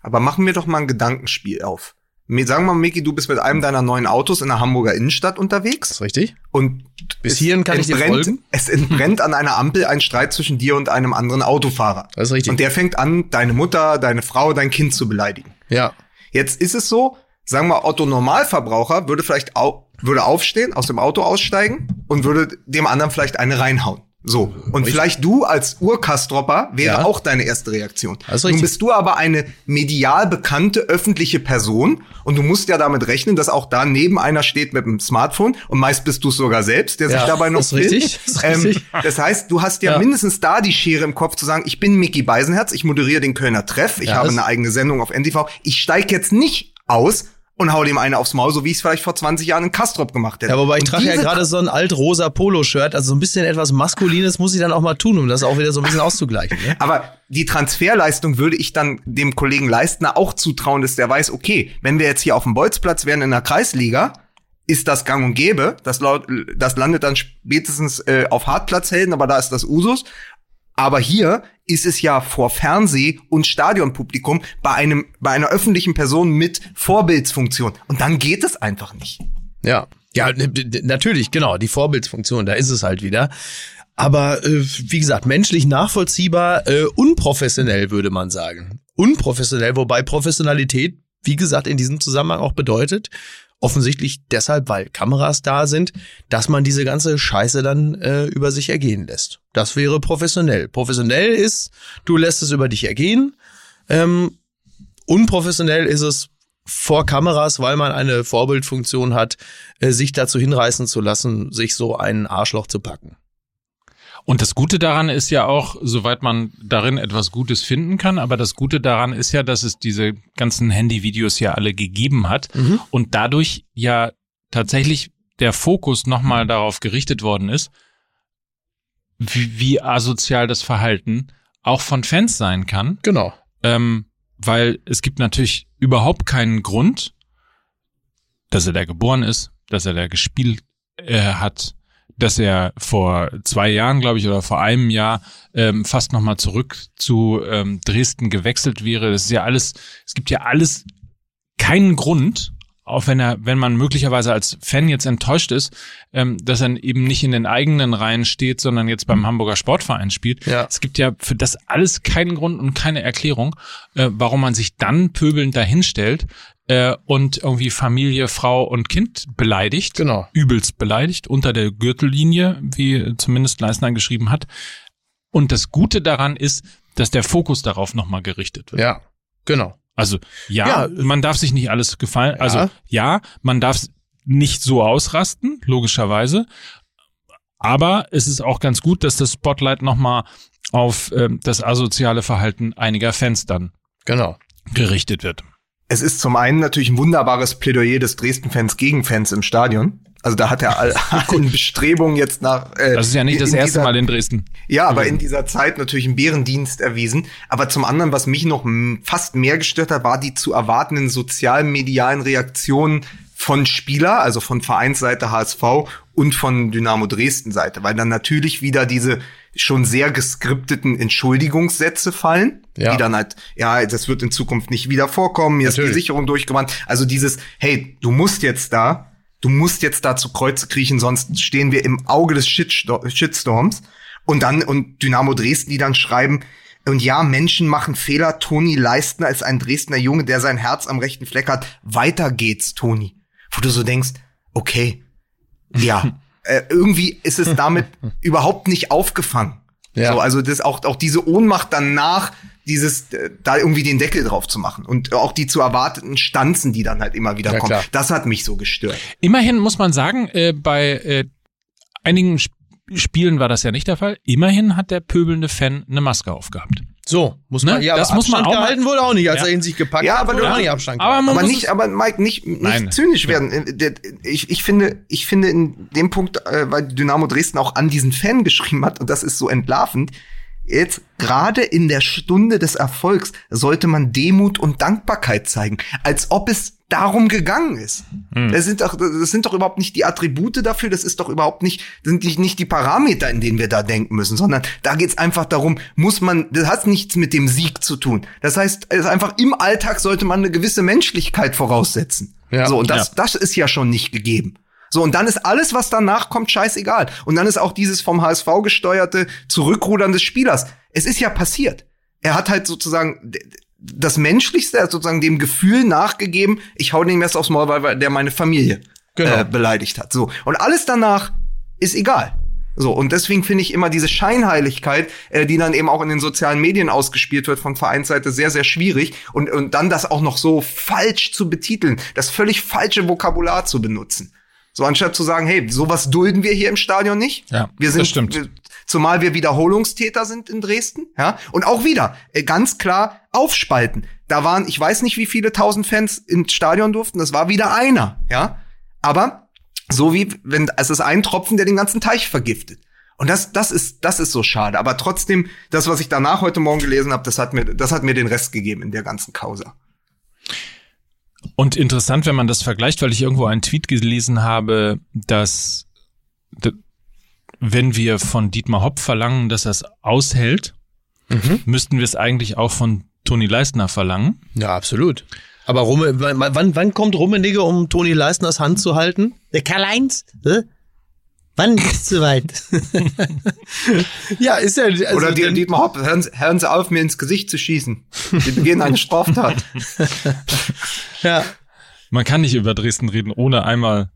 Aber machen wir doch mal ein Gedankenspiel auf. Sagen wir mal, Miki, du bist mit einem deiner neuen Autos in der Hamburger Innenstadt unterwegs Ist richtig? und Bis es hierhin kann ich dir entbrennt- folgen. Es entbrennt an einer Ampel ein Streit zwischen dir und einem anderen Autofahrer. Das ist richtig. Und der fängt an, deine Mutter, deine Frau, dein Kind zu beleidigen. ja. Jetzt ist es so, sagen wir Otto Normalverbraucher würde vielleicht au würde aufstehen, aus dem Auto aussteigen und würde dem anderen vielleicht eine reinhauen. So. Und vielleicht du als Urkastropper wäre Ja. auch deine erste Reaktion. Nun richtig. bist du aber eine medial bekannte öffentliche Person und du musst ja damit rechnen, dass auch da neben einer steht mit dem Smartphone und meist bist du es sogar selbst, der sich Ja, dabei noch ist richtig, filmt. <laughs> ist Ähm, richtig. das heißt, du hast ja, Ja. mindestens da die Schere im Kopf zu sagen, ich bin Mickey Beisenherz, ich moderiere den Kölner Treff, ich habe eine eigene Sendung auf NTV, ich steige jetzt nicht aus und hau dem eine aufs Maul, so wie ich es vielleicht vor 20 Jahren in Kastrop gemacht hätte. Ja, wobei ich Und trage ja gerade so ein alt-rosa Polo-Shirt, also so ein bisschen etwas Maskulines muss ich dann auch mal tun, um das auch wieder so ein bisschen auszugleichen. Ne? Aber die Transferleistung würde ich dann dem Kollegen Leistner auch zutrauen, dass der weiß, okay, wenn wir jetzt hier auf dem Bolzplatz wären in der Kreisliga, ist das gang und gäbe. Das, laut, das landet dann spätestens äh, auf Hartplatzhelden, aber da ist das Usus. Aber hier ist es ja vor Fernseh- und Stadionpublikum bei einem, bei einer öffentlichen Person mit Vorbildsfunktion. Und dann geht es einfach nicht. Ja, ja, natürlich, genau, die Vorbildsfunktion, da ist es halt wieder. Aber äh, wie gesagt, menschlich nachvollziehbar, äh, unprofessionell würde man sagen. Unprofessionell, wobei Professionalität, wie gesagt, in diesem Zusammenhang auch bedeutet, offensichtlich deshalb, weil Kameras da sind, dass man diese ganze Scheiße dann äh, über sich ergehen lässt. Das wäre professionell. Professionell ist, du lässt es über dich ergehen. Ähm, unprofessionell ist es vor Kameras, weil man eine Vorbildfunktion hat, äh, sich dazu hinreißen zu lassen, sich so einen Arschloch zu packen. Und das Gute daran ist ja auch, soweit man darin etwas Gutes finden kann, aber das Gute daran ist ja, dass es diese ganzen Handyvideos ja alle gegeben hat und dadurch ja tatsächlich der Fokus nochmal darauf gerichtet worden ist, wie, wie asozial das Verhalten auch von Fans sein kann. Genau. Ähm, weil es gibt natürlich überhaupt keinen Grund, dass er da geboren ist, dass er da gespielt äh, hat, dass er vor zwei Jahren, glaube ich, oder vor einem Jahr ähm, fast nochmal zurück zu ähm, Dresden gewechselt wäre. Das ist ja alles, es gibt ja alles keinen Grund, auch wenn er, wenn man möglicherweise als Fan jetzt enttäuscht ist, ähm, dass er eben nicht in den eigenen Reihen steht, sondern jetzt beim Hamburger Sportverein spielt. Ja. Es gibt ja für das alles keinen Grund und keine Erklärung, äh, warum man sich dann pöbelnd dahinstellt äh, und irgendwie Familie, Frau und Kind beleidigt. Genau. Übelst beleidigt, unter der Gürtellinie, wie zumindest Leisner geschrieben hat. Und das Gute daran ist, dass der Fokus darauf nochmal gerichtet wird. Ja, genau. Also ja, Ja, man darf sich nicht alles gefallen. Also Ja. ja, man darf nicht so ausrasten, logischerweise. Aber es ist auch ganz gut, dass das Spotlight nochmal auf ähm, das asoziale Verhalten einiger Fans dann Genau. gerichtet wird. Es ist zum einen natürlich ein wunderbares Plädoyer des Dresden-Fans gegen Fans im Stadion. Also da hat er all, <laughs> allen Bestrebungen jetzt nach. Äh, Das ist ja nicht das erste dieser- Mal in Dresden. Ja, aber in dieser Zeit natürlich einen Bärendienst erwiesen. Aber zum anderen, was mich noch fast mehr gestört hat, war die zu erwartenden sozialmedialen Reaktionen von Spieler, also von Vereinsseite HSV und von Dynamo Dresden Seite, weil dann natürlich wieder diese schon sehr geskripteten Entschuldigungssätze fallen, Ja. die dann halt, ja, das wird in Zukunft nicht wieder vorkommen, ist Natürlich. die Sicherung durchgewandt. Also dieses, hey, du musst jetzt da, du musst jetzt da zu Kreuze kriechen, sonst stehen wir im Auge des Shitsto- Shitstorms. Und dann, und Dynamo Dresden, die dann schreiben, und ja, Menschen machen Fehler. Toni Leistner ist ein Dresdner Junge, der sein Herz am rechten Fleck hat. Weiter geht's, Toni. Wo du so denkst, okay, ja, <laughs> äh, irgendwie ist es damit überhaupt nicht aufgefangen. Ja. So, also das auch, auch diese Ohnmacht danach, dieses, äh, da irgendwie den Deckel drauf zu machen. Und auch die zu erwarteten Stanzen, die dann halt immer wieder Ja, kommen. klar. Das hat mich so gestört. Immerhin muss man sagen, äh, bei äh, einigen Sp Spielen war das ja nicht der Fall. Immerhin hat der pöbelnde Fan eine Maske aufgehabt. So, muss Ne? man, ja, Das aber muss man auch mal- gehalten wurde auch nicht, als Ja. er in sich gepackt Ja, hat. aber wurde du- auch nicht Abstand aber Aber muss nicht, aber Mike, nicht, nicht Nein. zynisch werden. Ich, ich finde, ich finde in dem Punkt, äh, weil Dynamo Dresden auch an diesen Fan geschrieben hat, und das ist so entlarvend, jetzt gerade in der Stunde des Erfolgs sollte man Demut und Dankbarkeit zeigen, als ob es darum gegangen ist. Das sind doch, das sind doch überhaupt nicht die Attribute dafür, das ist doch überhaupt nicht, sind nicht, nicht die Parameter, in denen wir da denken müssen, sondern da geht's einfach darum, muss man, das hat nichts mit dem Sieg zu tun. Das heißt, es ist einfach im Alltag sollte man eine gewisse Menschlichkeit voraussetzen. Ja. So, und das, Ja. das ist ja schon nicht gegeben. So, und dann ist alles, was danach kommt, scheißegal. Und dann ist auch dieses vom HSV gesteuerte Zurückrudern des Spielers. Es ist ja passiert. Er hat halt sozusagen, das Menschlichste, also sozusagen dem Gefühl nachgegeben, ich hau den Messer aufs Maul, weil der meine Familie Genau. äh, beleidigt hat. So. Und alles danach ist egal. So, und deswegen finde ich immer diese Scheinheiligkeit, äh, die dann eben auch in den sozialen Medien ausgespielt wird von Vereinsseite, sehr, sehr schwierig. Und, und dann das auch noch so falsch zu betiteln, das völlig falsche Vokabular zu benutzen. So, anstatt zu sagen, hey, sowas dulden wir hier im Stadion nicht. Ja, wir das sind, stimmt. wir- Zumal wir Wiederholungstäter sind in Dresden, ja. Und auch wieder, äh, ganz klar aufspalten. Da waren, ich weiß nicht, wie viele tausend Fans ins Stadion durften, das war wieder einer, ja. Aber so wie, wenn, es ist ein Tropfen, der den ganzen Teich vergiftet. Und das, das ist, das ist so schade. Aber trotzdem, das, was ich danach heute Morgen gelesen habe, das hat mir, das hat mir den Rest gegeben in der ganzen Causa. Und interessant, wenn man das vergleicht, weil ich irgendwo einen Tweet gelesen habe, dass wenn wir von Dietmar Hopp verlangen, dass er es aushält, müssten wir es eigentlich auch von Toni Leistner verlangen. Ja, absolut. Aber Rumme, wann, wann, kommt Rummenigge, um Toni Leistners Hand zu halten? Der Karl-Heinz, hä? Wann ist es soweit? <laughs> Ja, ist ja. Also Oder die, Dietmar Hopp, hören, Sie- hören Sie auf, mir ins Gesicht zu schießen. Sie begehen eine Straftat. ja, Man kann nicht über Dresden reden, ohne einmal.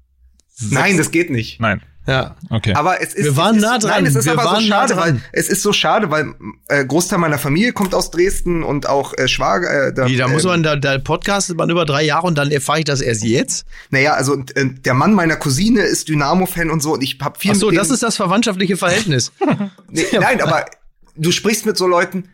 Nein, das geht nicht. Nein. Ja. Okay. Aber es ist, Wir waren es ist, nah dran. Nein, es ist Wir aber so nah schade, dran. weil es ist so schade, weil äh, Großteil meiner Familie kommt aus Dresden und auch äh, Schwager. Äh, da, Wie, da muss man, da, da podcastet man über drei Jahre und dann erfahre ich das erst jetzt. Naja, also und, äh, der Mann meiner Cousine ist Dynamo-Fan und so und ich hab viel Ach so, mit das ist das verwandtschaftliche Verhältnis. <laughs> Nee, nein, aber du sprichst mit so Leuten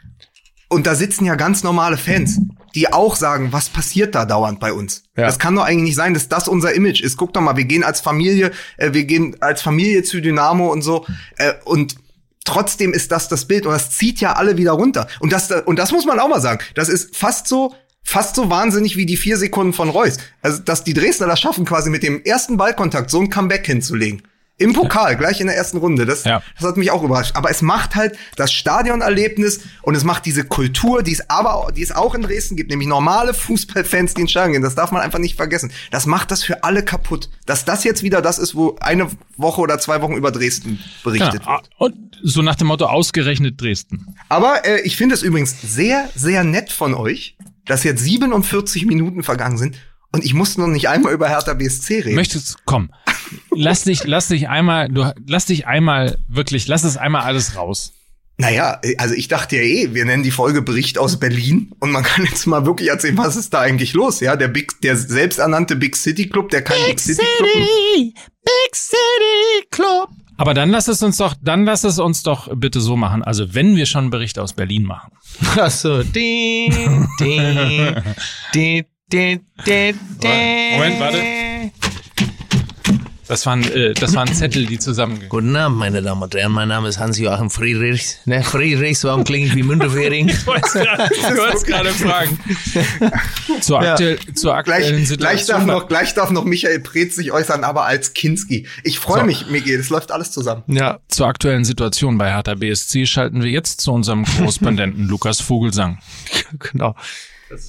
und da sitzen ja ganz normale Fans, die auch sagen, was passiert da dauernd bei uns? Ja. Das kann doch eigentlich nicht sein, dass das unser Image ist. Guck doch mal, wir gehen als Familie, äh, wir gehen als Familie zu Dynamo und so äh, und trotzdem ist das das Bild und das zieht ja alle wieder runter. Und das und das muss man auch mal sagen. Das ist fast so fast so wahnsinnig wie die vier Sekunden von Reus. Also, dass die Dresdner das schaffen, quasi mit dem ersten Ballkontakt so ein Comeback hinzulegen. Im Pokal, gleich in der ersten Runde. Das, Ja. das hat mich auch überrascht. Aber es macht halt das Stadionerlebnis und es macht diese Kultur, die es aber, die es auch in Dresden gibt, nämlich normale Fußballfans, die ins Stadion gehen. Das darf man einfach nicht vergessen. Das macht das für alle kaputt. Dass das jetzt wieder das ist, wo eine Woche oder zwei Wochen über Dresden berichtet Genau. wird. Und so nach dem Motto ausgerechnet Dresden. Aber äh, ich finde es übrigens sehr, sehr nett von euch, dass jetzt 47 Minuten vergangen sind und ich musste noch nicht einmal über Hertha BSC reden. Möchtest, komm. Lass dich, lass dich einmal, du, lass dich einmal wirklich, lass es einmal alles raus. Naja, also ich dachte ja eh, wir nennen die Folge Bericht aus Berlin und man kann jetzt mal wirklich erzählen, was ist da eigentlich los, ja? Der Big, der selbsternannte Big City Club, der kein Big, City Club Big City Club. Aber dann lass es uns doch, dann lass es uns doch bitte so machen. Also wenn wir schon einen Bericht aus Berlin machen. Ach so. Din, din, <laughs> din, din. Moment, warte. Das waren, äh, das waren Zettel, die zusammengehören. Guten Abend, meine Damen und Herren. Mein Name ist Hans-Joachim Friedrichs. Ne, Friedrichs, warum klinge ich wie Müntefering? <laughs> Du wolltest gerade fragen. Zur, aktuell, zur aktuellen Gleich, gleich, darf Situation. noch, gleich darf noch Michael Preetz sich äußern, aber als Kinski. Ich freue So. mich, Miguel, es läuft alles zusammen. Ja. zur aktuellen Situation bei Hertha BSC schalten wir jetzt zu unserem Korrespondenten <laughs> Lukas Vogelsang. Genau.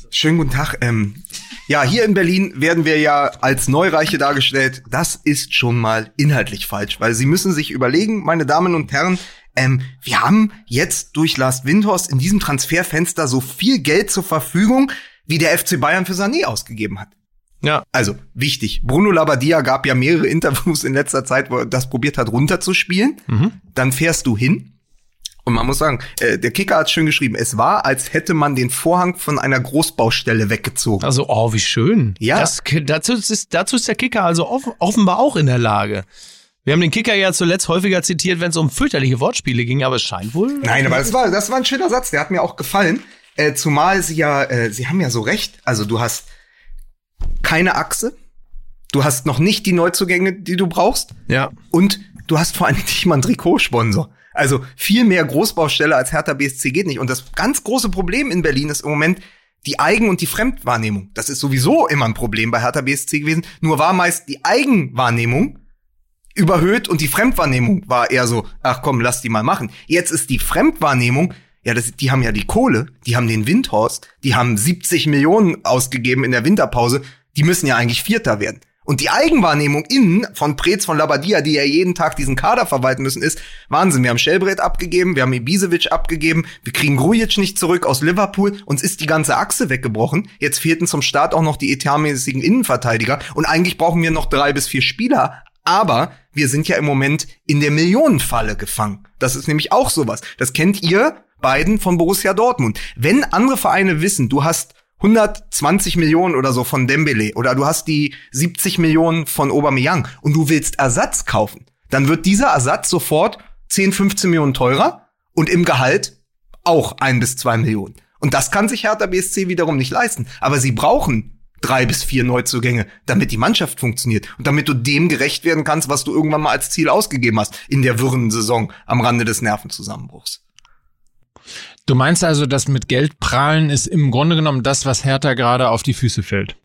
Schönen guten Tag. Ähm, ja, hier in Berlin werden wir ja als Neureiche dargestellt. Das ist schon mal inhaltlich falsch, weil Sie müssen sich überlegen, meine Damen und Herren, ähm, wir haben jetzt durch Lars Windhorst in diesem Transferfenster so viel Geld zur Verfügung, wie der FC Bayern für Sané ausgegeben hat. Ja. Also wichtig. Bruno Labbadia gab ja mehrere Interviews in letzter Zeit, wo er das probiert hat runterzuspielen. Dann fährst du hin. Und man muss sagen, äh, der Kicker hat schön geschrieben, es war, als hätte man den Vorhang von einer Großbaustelle weggezogen. Also, oh, wie schön. Ja. Das, dazu, ist, dazu ist der Kicker also off, offenbar auch in der Lage. Wir haben den Kicker ja zuletzt häufiger zitiert, wenn es um fürchterliche Wortspiele ging, aber es scheint wohl. Nein, aber das war, das war ein schöner Satz, der hat mir auch gefallen. Äh, zumal sie ja, äh, sie haben ja so recht. Also du hast keine Achse, du hast noch nicht die Neuzugänge, die du brauchst. Ja. Und du hast vor allem nicht mal einen Trikotsponsor. Also viel mehr Großbaustelle als Hertha BSC geht nicht. Und das ganz große Problem in Berlin ist im Moment die Eigen- und die Fremdwahrnehmung. Das ist sowieso immer ein Problem bei Hertha BSC gewesen. Nur war meist die Eigenwahrnehmung überhöht und die Fremdwahrnehmung war eher so, ach komm, lass die mal machen. Jetzt ist die Fremdwahrnehmung, ja, das, die haben ja die Kohle, die haben den Windhorst, die haben 70 Millionen ausgegeben in der Winterpause, die müssen ja eigentlich Vierter werden. Und die Eigenwahrnehmung innen von Preetz, von Labadia, die ja jeden Tag diesen Kader verwalten müssen, ist Wahnsinn. Wir haben Schellbrett abgegeben, wir haben Ibisevic abgegeben, wir kriegen Grujic nicht zurück aus Liverpool, uns ist die ganze Achse weggebrochen. Jetzt fehlten zum Start auch noch die etatmäßigen Innenverteidiger und eigentlich brauchen wir noch drei bis vier Spieler. Aber wir sind ja im Moment in der Millionenfalle gefangen. Das ist nämlich auch sowas. Das kennt ihr beiden von Borussia Dortmund. Wenn andere Vereine wissen, du hast 120 Millionen oder so von Dembele oder du hast die 70 Millionen von Aubameyang und du willst Ersatz kaufen, dann wird dieser Ersatz sofort 10, 15 Millionen teurer und im Gehalt auch ein bis zwei Millionen. Und das kann sich Hertha BSC wiederum nicht leisten. Aber sie brauchen drei bis vier Neuzugänge, damit die Mannschaft funktioniert und damit du dem gerecht werden kannst, was du irgendwann mal als Ziel ausgegeben hast in der wirren Saison am Rande des Nervenzusammenbruchs. Du meinst also, dass mit Geld prahlen ist im Grunde genommen das, was Hertha gerade auf die Füße fällt?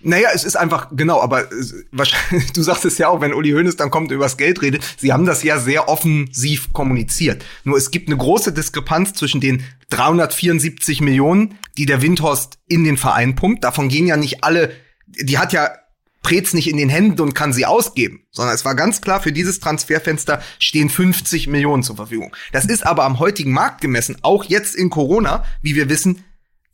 Naja, es ist einfach, genau, aber wahrscheinlich, <laughs> du sagst es ja auch, wenn Uli Hoeneß dann kommt und übers Geld redet, sie haben das ja sehr offensiv kommuniziert. Nur es gibt eine große Diskrepanz zwischen den 374 Millionen, die der Windhorst in den Verein pumpt. Davon gehen ja nicht alle, die hat ja Preetz nicht in den Händen und kann sie ausgeben, sondern es war ganz klar, für dieses Transferfenster stehen 50 Millionen zur Verfügung. Das ist aber am heutigen Markt gemessen, auch jetzt in Corona, wie wir wissen,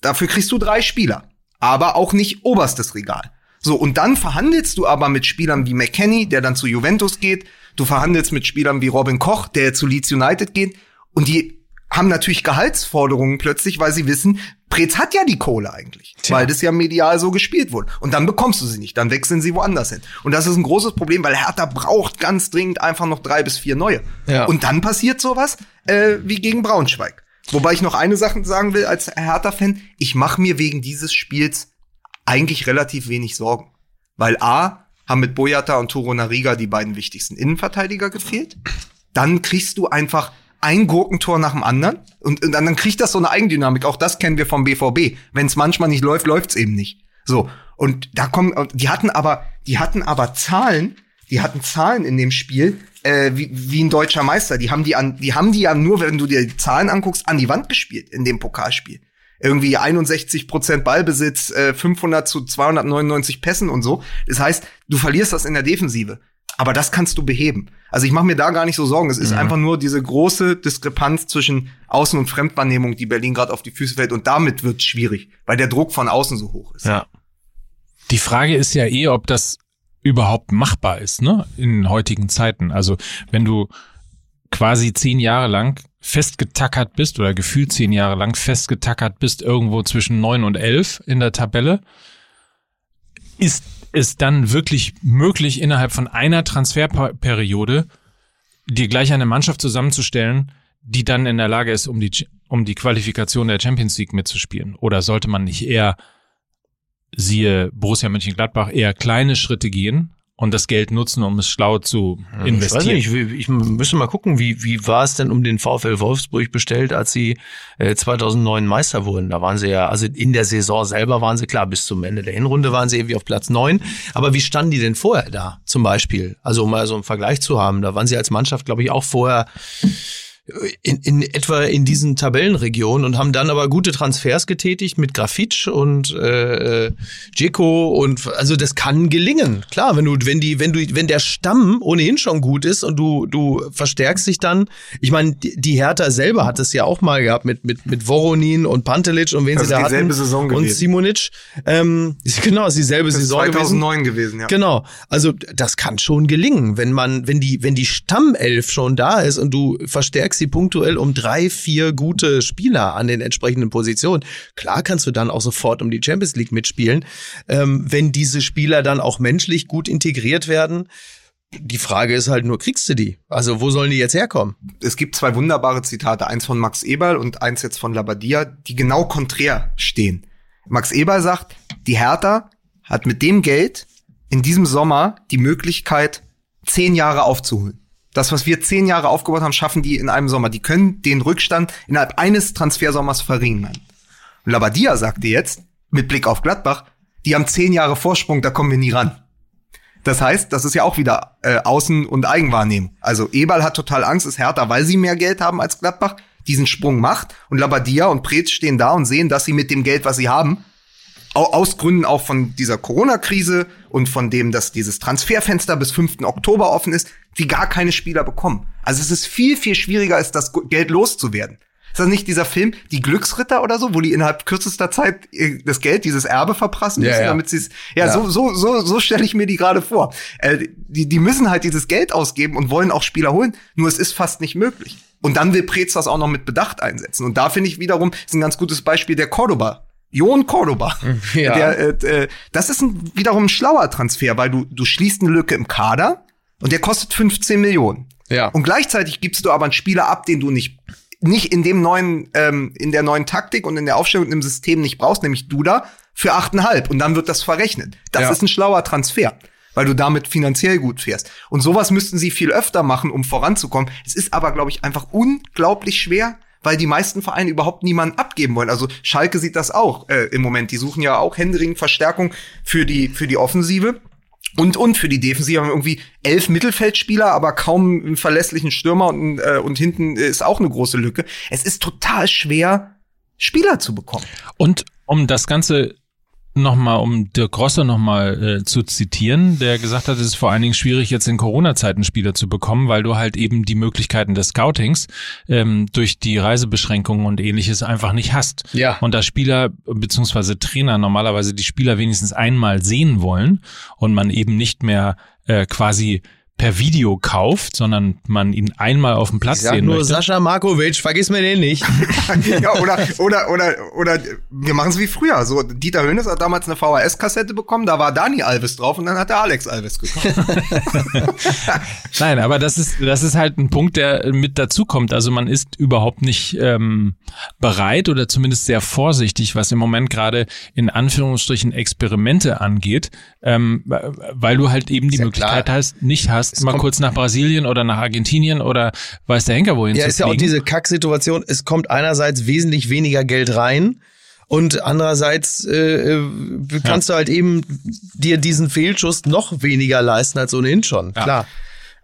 dafür kriegst du drei Spieler, aber auch nicht oberstes Regal. So, und dann verhandelst du aber mit Spielern wie McKenny, der dann zu Juventus geht, du verhandelst mit Spielern wie Robin Koch, der zu Leeds United geht, und die haben natürlich Gehaltsforderungen plötzlich, weil sie wissen, Preetz hat ja die Kohle eigentlich, Tja. weil das ja medial so gespielt wurde. Und dann bekommst du sie nicht, dann wechseln sie woanders hin. Und das ist ein großes Problem, weil Hertha braucht ganz dringend einfach noch drei bis vier neue. Ja. Und dann passiert sowas äh, wie gegen Braunschweig. Wobei ich noch eine Sache sagen will als Hertha-Fan, ich mache mir wegen dieses Spiels eigentlich relativ wenig Sorgen. Weil A, haben mit Boyata und Toro Nariga die beiden wichtigsten Innenverteidiger gefehlt. Dann kriegst du einfach ein Gurkentor nach dem anderen und, und dann kriegt das so eine Eigendynamik. Auch das kennen wir vom BVB. Wenn es manchmal nicht läuft, läuft's eben nicht. So und da kommen, die hatten aber, die hatten aber Zahlen, die hatten Zahlen in dem Spiel äh, wie, wie ein deutscher Meister. Die haben die an, die haben die ja nur, wenn du dir die Zahlen anguckst, an die Wand gespielt in dem Pokalspiel. Irgendwie 61 Prozent Ballbesitz, äh, 500 zu 299 Pässen und so. Das heißt, du verlierst das in der Defensive. Aber das kannst du beheben. Also ich mache mir da gar nicht so Sorgen. Es ist einfach nur diese große Diskrepanz zwischen Außen- und Fremdwahrnehmung, die Berlin gerade auf die Füße fällt. Und damit wird schwierig, weil der Druck von außen so hoch ist. Ja. Die Frage ist ja eh, ob das überhaupt machbar ist, ne? In heutigen Zeiten. Also wenn du quasi zehn Jahre lang festgetackert bist oder gefühlt zehn Jahre lang festgetackert bist irgendwo zwischen neun und elf in der Tabelle, ist es dann wirklich möglich, innerhalb von einer Transferperiode dir gleich eine Mannschaft zusammenzustellen, die dann in der Lage ist, um die, um die Qualifikation der Champions League mitzuspielen? Oder sollte man nicht eher siehe Borussia Mönchengladbach, eher kleine Schritte gehen und das Geld nutzen, um es schlau zu Ich weiß investieren. nicht, ich, ich müsste mal gucken, wie, wie war es denn um den VfL Wolfsburg bestellt, als sie äh, 2009 Meister wurden? Da waren sie ja, also in der Saison selber waren sie klar, bis zum Ende der Hinrunde waren sie irgendwie auf Platz neun. Aber wie standen die denn vorher da, zum Beispiel? Also um mal so einen Vergleich zu haben, da waren sie als Mannschaft, glaube ich, auch vorher in, in etwa in diesen Tabellenregionen und haben dann aber gute Transfers getätigt mit Grafitsch und äh, Dzeko und also das kann gelingen. Klar, wenn du wenn die wenn du wenn der Stamm ohnehin schon gut ist und du du verstärkst dich dann. Ich meine, die, Hertha selber hat es ja auch mal gehabt mit mit mit Voronin und Pantelic und wen Das sie ist da dieselbe hatten Saison und gewesen. Simonic. Ähm, <laughs> genau, ist dieselbe Das Saison gewesen. 2009 gewesen, ja. Genau. Also das kann schon gelingen, wenn man, wenn die, wenn die Stammelf schon da ist und du verstärkst sie punktuell um drei, vier gute Spieler an den entsprechenden Positionen. Klar kannst du dann auch sofort um die Champions League mitspielen, ähm, wenn diese Spieler dann auch menschlich gut integriert werden. Die Frage ist halt nur, kriegst du die? Also wo sollen die jetzt herkommen? es gibt zwei wunderbare Zitate, eins von Max Eberl und eins jetzt von Labadia, die genau konträr stehen. Max Eberl sagt, die Hertha hat mit dem Geld in diesem Sommer die Möglichkeit, zehn Jahre aufzuholen. Das, was wir zehn Jahre aufgebaut haben, schaffen die in einem Sommer. Die können den Rückstand innerhalb eines Transfersommers verringern. Und Labadia sagte jetzt, mit Blick auf Gladbach, die haben zehn Jahre Vorsprung, da kommen wir nie ran. Das heißt, das ist ja auch wieder äh, Außen- und Eigenwahrnehmung. Also Eberl hat total Angst, ist härter, weil sie mehr Geld haben als Gladbach, diesen Sprung macht. Und Labadia und Preetz stehen da und sehen, dass sie mit dem Geld, was sie haben, au- aus Gründen auch von dieser Corona-Krise und von dem, dass dieses Transferfenster bis 5. Oktober offen ist, die gar keine Spieler bekommen. Also es ist viel, viel schwieriger, ist das Geld loszuwerden. Ist das nicht dieser Film, die Glücksritter oder so, wo die innerhalb kürzester Zeit äh, das Geld, dieses Erbe verprassen Ja, müssen, ja. damit sie es. Ja, Ja. so, so, so, so stelle ich mir die gerade vor. Äh, die, die müssen halt dieses Geld ausgeben und wollen auch Spieler holen, nur es ist fast nicht möglich. Und dann will Preetz das auch noch mit Bedacht einsetzen. Und da finde ich wiederum, ist ein ganz gutes Beispiel der Cordoba. Jon Cordoba. <laughs> Ja. Der, äh, äh, das ist ein, wiederum ein schlauer Transfer, weil du, du schließt eine Lücke im Kader und der kostet 15 Millionen. Ja. Und gleichzeitig gibst du aber einen Spieler ab, den du nicht nicht in dem neuen, ähm, in der neuen Taktik und in der Aufstellung und im System nicht brauchst, nämlich Duda, für 8,5 und dann wird das verrechnet. Das Ja. ist ein schlauer Transfer, weil du damit finanziell gut fährst. Und sowas müssten sie viel öfter machen, um voranzukommen. Es ist aber, glaube ich, einfach unglaublich schwer, weil die meisten Vereine überhaupt niemanden abgeben wollen. Also Schalke sieht das auch äh, im Moment. Die suchen ja auch händeringend Verstärkung für die, für die Offensive. Und, und für die Defensive haben wir irgendwie elf Mittelfeldspieler, aber kaum einen verlässlichen Stürmer und, äh, und hinten ist auch eine große Lücke. Es ist total schwer, Spieler zu bekommen. Und um das Ganze nochmal, um Dirk Grosser nochmal äh, zu zitieren, der gesagt hat, es ist vor allen Dingen schwierig, jetzt in Corona-Zeiten Spieler zu bekommen, weil du halt eben die Möglichkeiten des Scoutings ähm, durch die Reisebeschränkungen und ähnliches einfach nicht hast. Ja. Und da Spieler beziehungsweise Trainer normalerweise die Spieler wenigstens einmal sehen wollen und man eben nicht mehr äh, quasi per Video kauft, sondern man ihn einmal auf dem Platz Ich sag sehen nur möchte. Sascha Markovic, vergiss mir den nicht. <laughs> ja, oder, oder, oder, oder wir machen es wie früher. So, Dieter Hönes hat damals eine VHS-Kassette bekommen, da war Dani Alves drauf und dann hat er Alex Alves gekauft. <laughs> Nein, aber das ist, das ist halt ein Punkt, der mit dazukommt. Also man ist überhaupt nicht ähm, bereit oder zumindest sehr vorsichtig, was im Moment gerade in Anführungsstrichen Experimente angeht, ähm, weil du halt eben die Möglichkeit klar. hast, nicht hast, mal kommt- kurz nach Brasilien oder nach Argentinien oder weiß der Henker wohin Ja, zu ist ja auch diese Kacksituation. Es kommt einerseits wesentlich weniger Geld rein und andererseits äh, äh, kannst du halt eben dir diesen Fehlschuss noch weniger leisten als ohnehin schon. Klar.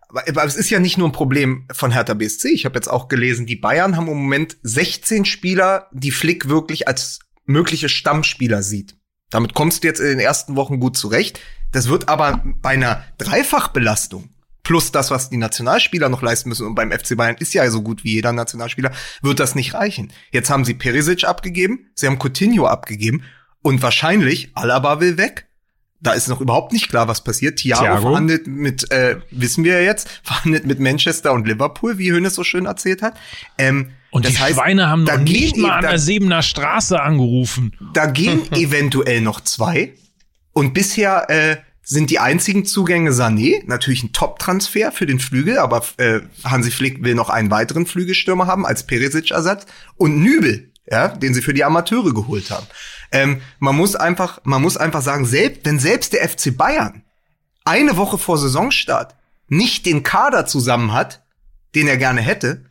Aber, aber es ist ja nicht nur ein Problem von Hertha BSC. Ich habe jetzt auch gelesen, die Bayern haben im Moment 16 Spieler, die Flick wirklich als mögliche Stammspieler sieht. Damit kommst du jetzt in den ersten Wochen gut zurecht. Das wird aber bei einer Dreifachbelastung plus das, was die Nationalspieler noch leisten müssen, und beim FC Bayern ist ja so gut wie jeder Nationalspieler, wird das nicht reichen. Jetzt haben sie Perisic abgegeben, sie haben Coutinho abgegeben und wahrscheinlich Alaba will weg. Da ist noch überhaupt nicht klar, was passiert. Thiago, Thiago. verhandelt mit, äh, wissen wir ja jetzt, <laughs> verhandelt mit Manchester und Liverpool, wie Hönes so schön erzählt hat. Ähm, und das die heißt, Schweine haben da noch nicht mal eben- an da- der Sebener Straße angerufen. da gehen <laughs> eventuell noch zwei. Und bisher äh, sind die einzigen Zugänge Sané, natürlich ein Top-Transfer für den Flügel, aber äh, Hansi Flick will noch einen weiteren Flügelstürmer haben als Perisic-Ersatz und Nübel, ja, den sie für die Amateure geholt haben. Ähm, man muss einfach, man muss einfach sagen, selbst, wenn selbst der FC Bayern eine Woche vor Saisonstart nicht den Kader zusammen hat, den er gerne hätte,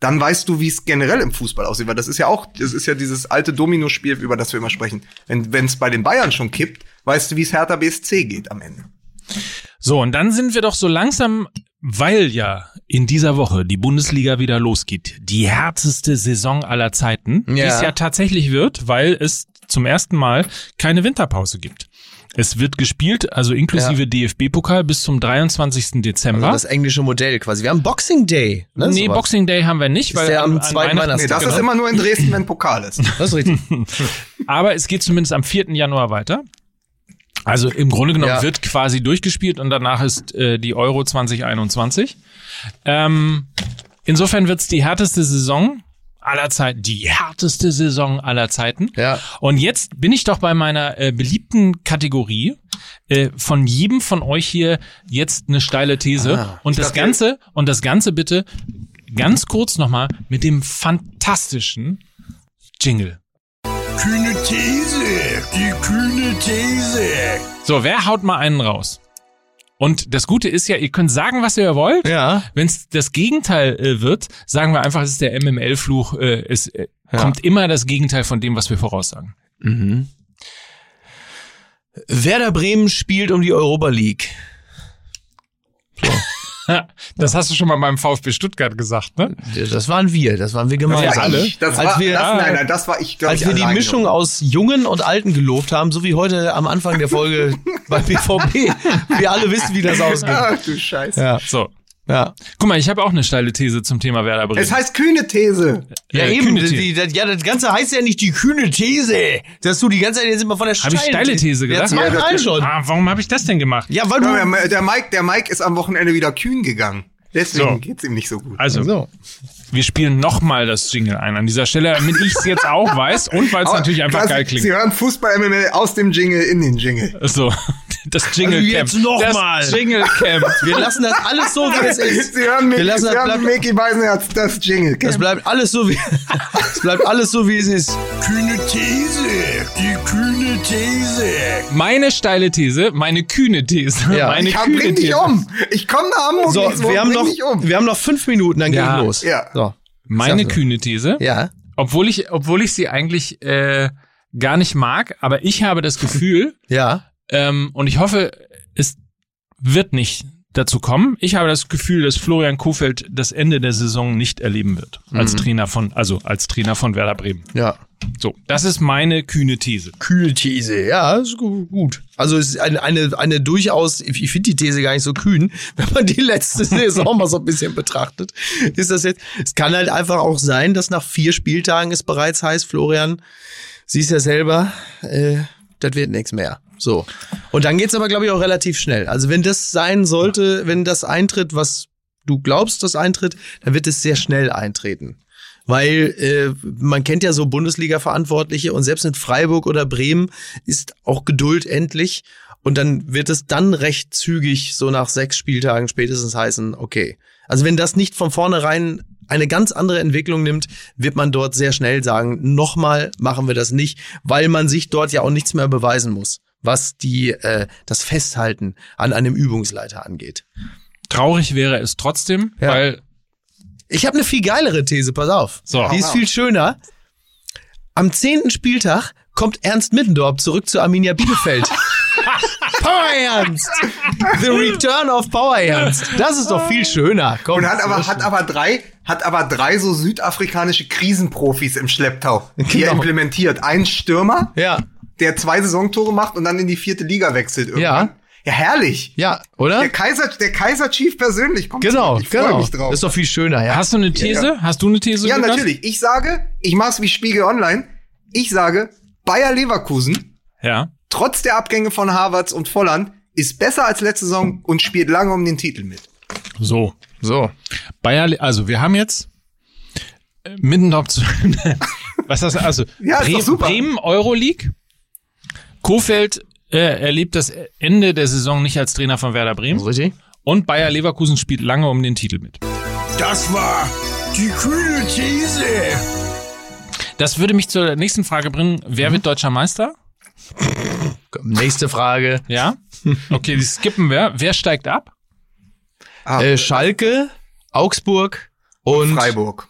dann weißt du, wie es generell im Fußball aussieht. Weil das ist ja auch, das ist ja dieses alte Domino-Spiel, über das wir immer sprechen. Wenn es bei den Bayern schon kippt, weißt du, wie es Hertha BSC geht am Ende. So, und dann sind wir doch so langsam, weil ja in dieser Woche die Bundesliga wieder losgeht, die härteste Saison aller Zeiten, die Ja. es ja tatsächlich wird, weil es zum ersten Mal keine Winterpause gibt. Es wird gespielt, also inklusive DFB-Pokal bis zum 23. Dezember. Also das englische Modell quasi. Wir haben Boxing Day. Ne, nee, sowas. Boxing Day haben wir nicht, Ist weil der am an- an zweiten Weihnachten- Nee, das Genau. ist immer nur in Dresden, wenn Pokal ist. Das ist richtig. <laughs> Aber es geht zumindest am 4. Januar weiter. Also im Grunde genommen Ja. wird quasi durchgespielt und danach ist äh, die Euro 2021. Ähm, insofern wird's die härteste Saison aller Zeiten, die härteste Saison aller Zeiten. Ja. Und jetzt bin ich doch bei meiner äh, beliebten Kategorie. Äh, von jedem von euch hier jetzt eine steile These. Ah, und das Ganze, und das Ganze bitte ganz kurz nochmal mit dem fantastischen Jingle. Kühne These, die kühne These. So, wer haut mal einen raus? Und das Gute ist ja, ihr könnt sagen, was ihr wollt. Ja. Wenn es das Gegenteil äh, wird, sagen wir einfach, es ist der MML-Fluch. Äh, es äh, Ja. kommt immer das Gegenteil von dem, was wir voraussagen. Mhm. Werder Bremen spielt um die Europa League. <laughs> Das hast du schon mal beim VfB Stuttgart gesagt, ne? Das waren wir, das waren wir Das gemeinsam. war alle? Das Als war, wir- das, nein, nein, das war ich, glaube Als ich. wir die. Mischung aus Jungen und Alten gelobt haben, so wie heute am Anfang der Folge <laughs> bei BVB. Wir alle wissen, wie das ausgeht. Ach du Scheiße. Ja, So. Ja. Guck mal, ich habe auch eine steile These zum Thema Werder Bremen. Es heißt kühne These. Ja, Äh, eben. kühne Die, These. die, das, ja, das Ganze heißt ja nicht die kühne These. Dass du die ganze Zeit jetzt immer von der Hab ich steile These Ja, gedacht? zweimal Ja, schon. Ah, warum habe ich das denn gemacht? Ja, weil du. Ja, der, Mike, der Mike ist am Wochenende wieder kühn gegangen. Deswegen So. geht's ihm nicht so gut. Also, So. Wir spielen nochmal das Jingle ein an dieser Stelle, damit ich es jetzt auch weiß und weil es natürlich einfach quasi, geil klingt. Sie hören Fußball-MML aus dem Jingle in den Jingle. So, das Jingle Also Camp. jetzt noch das mal. Jingle Camp. Wir lassen das alles so, wie es ist. Sie hören, Wir Mickey, lassen Sie das hören bleiben- Mickey Beisenherz, das Jingle. Das bleibt alles so, wie <laughs> es bleibt alles so, wie es ist. Kühne These, die kühne These. Meine steile These, meine kühne These. Ja. Meine ich hab, kühne bring dich These. um. Ich komme da am So, wir haben noch, dich um. wir haben noch fünf Minuten, dann Ja. geht's los. Ja. Meine so. kühne These. Ja. Obwohl ich, obwohl ich sie eigentlich äh, gar nicht mag, aber ich habe das <laughs> Gefühl, Ja. ähm, und ich hoffe, es wird nicht dazu kommen. Ich habe das Gefühl, dass Florian Kofeld das Ende der Saison nicht erleben wird. Als Trainer von, also als Trainer von Werder Bremen. Ja. So, das ist meine kühne These. Kühle These, ja, ist gu- gut. Also es ist eine, eine, eine durchaus, ich ich finde die These gar nicht so kühn, <laughs> wenn man die letzte Saison mal so ein bisschen betrachtet. Ist das jetzt, es kann halt einfach auch sein, dass nach vier Spieltagen es bereits heißt, Florian, siehst ja selber, äh, das wird nichts mehr. So. Und dann geht's aber, glaube ich, auch relativ schnell. Also wenn das sein sollte, wenn das eintritt, was du glaubst, das eintritt, dann wird es sehr schnell eintreten. Weil äh, man kennt ja so Bundesliga-Verantwortliche und selbst in Freiburg oder Bremen ist auch Geduld endlich. Und dann wird es dann recht zügig, so nach sechs Spieltagen spätestens heißen, okay. Also wenn das nicht von vornherein eine ganz andere Entwicklung nimmt, wird man dort sehr schnell sagen, nochmal machen wir das nicht, weil man sich dort ja auch nichts mehr beweisen muss, was die äh, das Festhalten an einem Übungsleiter angeht. Traurig wäre es trotzdem, Ja. weil Ich habe eine viel geilere These, pass auf. So. Die ist viel schöner. Am zehnten Spieltag kommt Ernst Middendorf zurück zu Arminia Bielefeld. <laughs> Power Ernst! The Return of Power Ernst. Das ist doch viel schöner. Komm, Und hat aber, hat aber drei, hat aber drei so südafrikanische Krisenprofis im Schlepptau, <laughs> die er Genau. implementiert. Ein Stürmer, Ja, der zwei Saisontore macht und dann in die vierte Liga wechselt irgendwann. Ja. Ja, herrlich. ja, oder? Der Kaiser, der Kaiser Chief persönlich kommt Genau, zurück. Ich freue genau. mich drauf. Das ist doch viel schöner, ja. hast du eine These? Hast du eine These? ja, Lukas? natürlich. Ich sage, ich mach's wie Spiegel Online. Ich sage, Bayer Leverkusen, Ja. trotz der Abgänge von Harvards und Volland, ist besser als letzte Saison und spielt lange um den Titel mit. So. So. Bayer, also wir haben jetzt äh, Middendorf zu, <laughs> was das, also Ja, ist doch super. Bremen Euroleague. Kofeld äh, erlebt das Ende der Saison nicht als Trainer von Werder Bremen. Richtig? Und Bayer Leverkusen spielt lange um den Titel mit. Das war die kühne These. Das würde mich zur nächsten Frage bringen. Wer wird deutscher Meister? Nächste Frage. Ja? Okay, die skippen wir. Wer steigt ab? Ah, Äh, Schalke, Augsburg und Freiburg.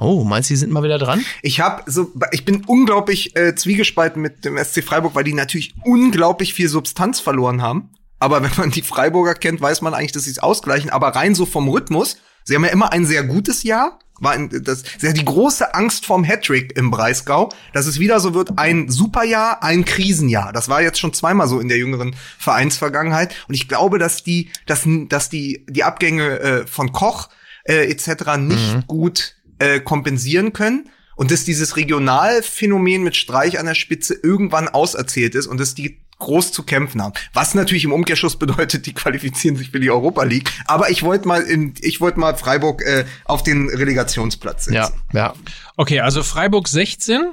Oh, meinst du, die sind mal wieder dran? Ich habe so, ich bin unglaublich äh, zwiegespalten mit dem SC Freiburg, weil die natürlich unglaublich viel Substanz verloren haben. Aber wenn man die Freiburger kennt, weiß man eigentlich, dass sie es ausgleichen. Aber rein so vom Rhythmus, sie haben ja immer ein sehr gutes Jahr. War ein, das ist ja die große Angst vom Hattrick im Breisgau, dass es wieder so wird, ein Superjahr, ein Krisenjahr. Das war jetzt schon zweimal so in der jüngeren Vereinsvergangenheit. Und ich glaube, dass die, dass, dass die, die Abgänge äh, von Koch äh, etc. nicht gut äh, kompensieren können und dass dieses Regionalphänomen mit Streich an der Spitze irgendwann auserzählt ist und dass die groß zu kämpfen haben. Was natürlich im Umkehrschluss <laughs> bedeutet, die qualifizieren sich für die Europa League. Aber ich wollte mal, in, ich wollte mal Freiburg äh, auf den Relegationsplatz setzen. Ja, ja. Okay, also Freiburg 16.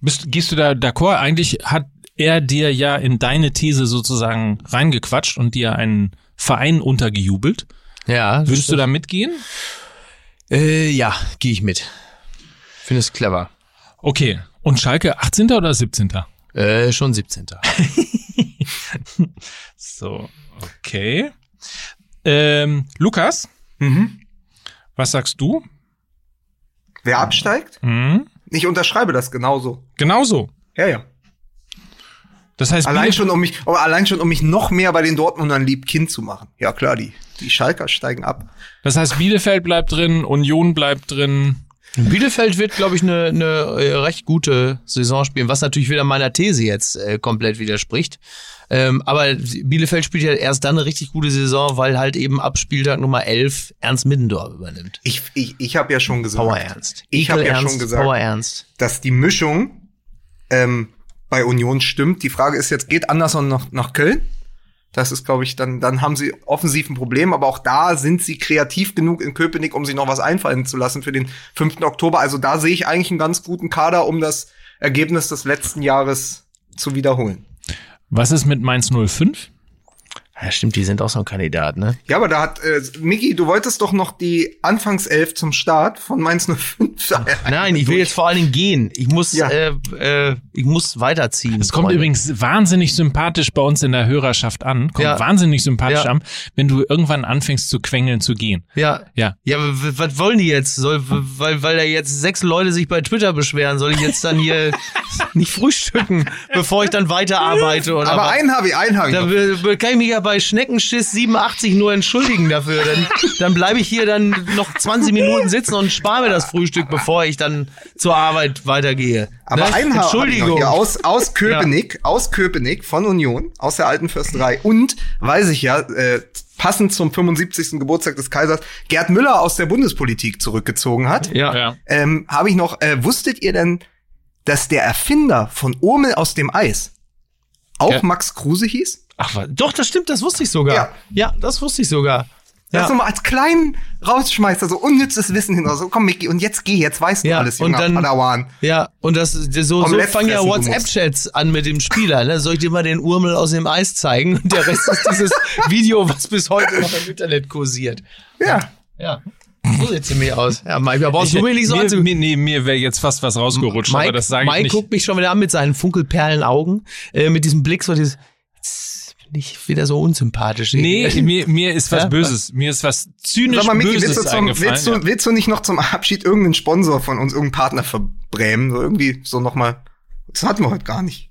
Bist, gehst du da d'accord? Eigentlich hat er dir ja in deine These sozusagen reingequatscht und dir einen Verein untergejubelt. Ja. Würdest du da mitgehen? Äh, ja, gehe ich mit. Finde es clever. Okay. Und Schalke 18. oder 17.? Äh, schon 17. <laughs> So, okay. Ähm, Lukas, Mhm. was sagst du? Wer absteigt? Hm? Ich unterschreibe das genauso. Genauso. Ja, ja. Das heißt, Allein schon, um mich, oh, allein schon, um mich noch mehr bei den Dortmundern lieb Kind zu machen. Ja klar, die, die Schalker steigen ab. das heißt, Bielefeld bleibt drin, Union bleibt drin. Bielefeld wird, glaube ich, eine ne, äh, recht gute Saison spielen, was natürlich wieder meiner These jetzt äh, komplett widerspricht. Ähm, aber Bielefeld spielt ja erst dann eine richtig gute Saison, weil halt eben ab Spieltag Nummer 11 Ernst Middendorf übernimmt. Ich, ich, ich habe ja schon gesagt, Power Ernst. Ich hab ja schon Ernst, gesagt. Power Ernst. dass die Mischung ähm, bei Union stimmt. Die Frage ist jetzt, geht Anderson noch nach Köln? Das ist, glaube ich, dann, dann haben sie offensiv ein Problem, aber auch da sind sie kreativ genug in Köpenick, um sich noch was einfallen zu lassen für den 5. Oktober. Also da sehe ich eigentlich einen ganz guten Kader, um das Ergebnis des letzten Jahres zu wiederholen. Was ist mit Mainz 05? Ja, stimmt, die sind auch so ein Kandidat, ne? Ja, aber da hat, äh, Miki, du wolltest doch noch die Anfangself zum Start von Mainz 05 Nein, ich will jetzt vor allen Dingen gehen. Ich muss, Ja. äh, äh, ich muss weiterziehen. Es kommt Freunde. übrigens wahnsinnig sympathisch bei uns in der Hörerschaft an. Kommt Ja. wahnsinnig sympathisch Ja. an, wenn du irgendwann anfängst zu quengeln zu gehen. Ja. Ja. Ja, aber was wollen die jetzt? Soll, weil, weil da jetzt sechs Leute sich bei Twitter beschweren, soll ich jetzt dann hier <laughs> nicht frühstücken, bevor ich dann weiterarbeite oder Aber was? einen habe ich, einen habe ich. Da kann ich mich ja bei Schneckenschiss 87 nur entschuldigen dafür. Dann, dann bleibe ich hier dann noch 20 Minuten sitzen und spare mir das Frühstück, bevor ich dann zur Arbeit weitergehe. Aber Ne? einen noch Entschuldigung. hier aus, aus Köpenick, aus Köpenick von Union, aus der alten Fürsterei. Und, weiß ich ja, äh, passend zum 75. Geburtstag des Kaisers, Gerd Müller aus der Bundespolitik zurückgezogen hat. ja. Ähm, habe ich noch, äh, wusstet ihr denn, dass der Erfinder von Urmel aus dem Eis auch Ja. Max Kruse hieß? Ach, was? doch, das stimmt, das wusste ich sogar. Ja. Ja, das wusste ich sogar. Das Ja. nochmal als kleinen Rausschmeißer, so unnützes Wissen hin. So, komm, Micky, und jetzt geh, jetzt weißt du Ja, alles, und junger dann- Padawan. Ja, und das so, so fangen ja. WhatsApp-Chats an mit dem Spieler. Ne? Soll ich dir mal den Urmel aus dem Eis zeigen? Und der Rest ist dieses <laughs> Video, was bis heute noch im Internet kursiert. Ja. Ja. So sieht's nämlich aus. Ja, Mike, da brauchst du mir nicht so mir, mir, nee, mir wäre jetzt fast was rausgerutscht, aber Mike, das sage ich Mike nicht. guckt mich schon wieder an mit seinen Funkelperlenaugen, äh, mit diesem Blick, so dieses, ich wieder so unsympathisch. Nee, <laughs> mir, mir ist was Ja? Böses. Mir ist was zynisch Sag mal, Micky, Böses willst du, zum, eingefallen. willst, du, willst du nicht noch zum Abschied irgendeinen Sponsor von uns, irgendeinen Partner verbrämen? So irgendwie so nochmal. Das hatten wir heute gar nicht.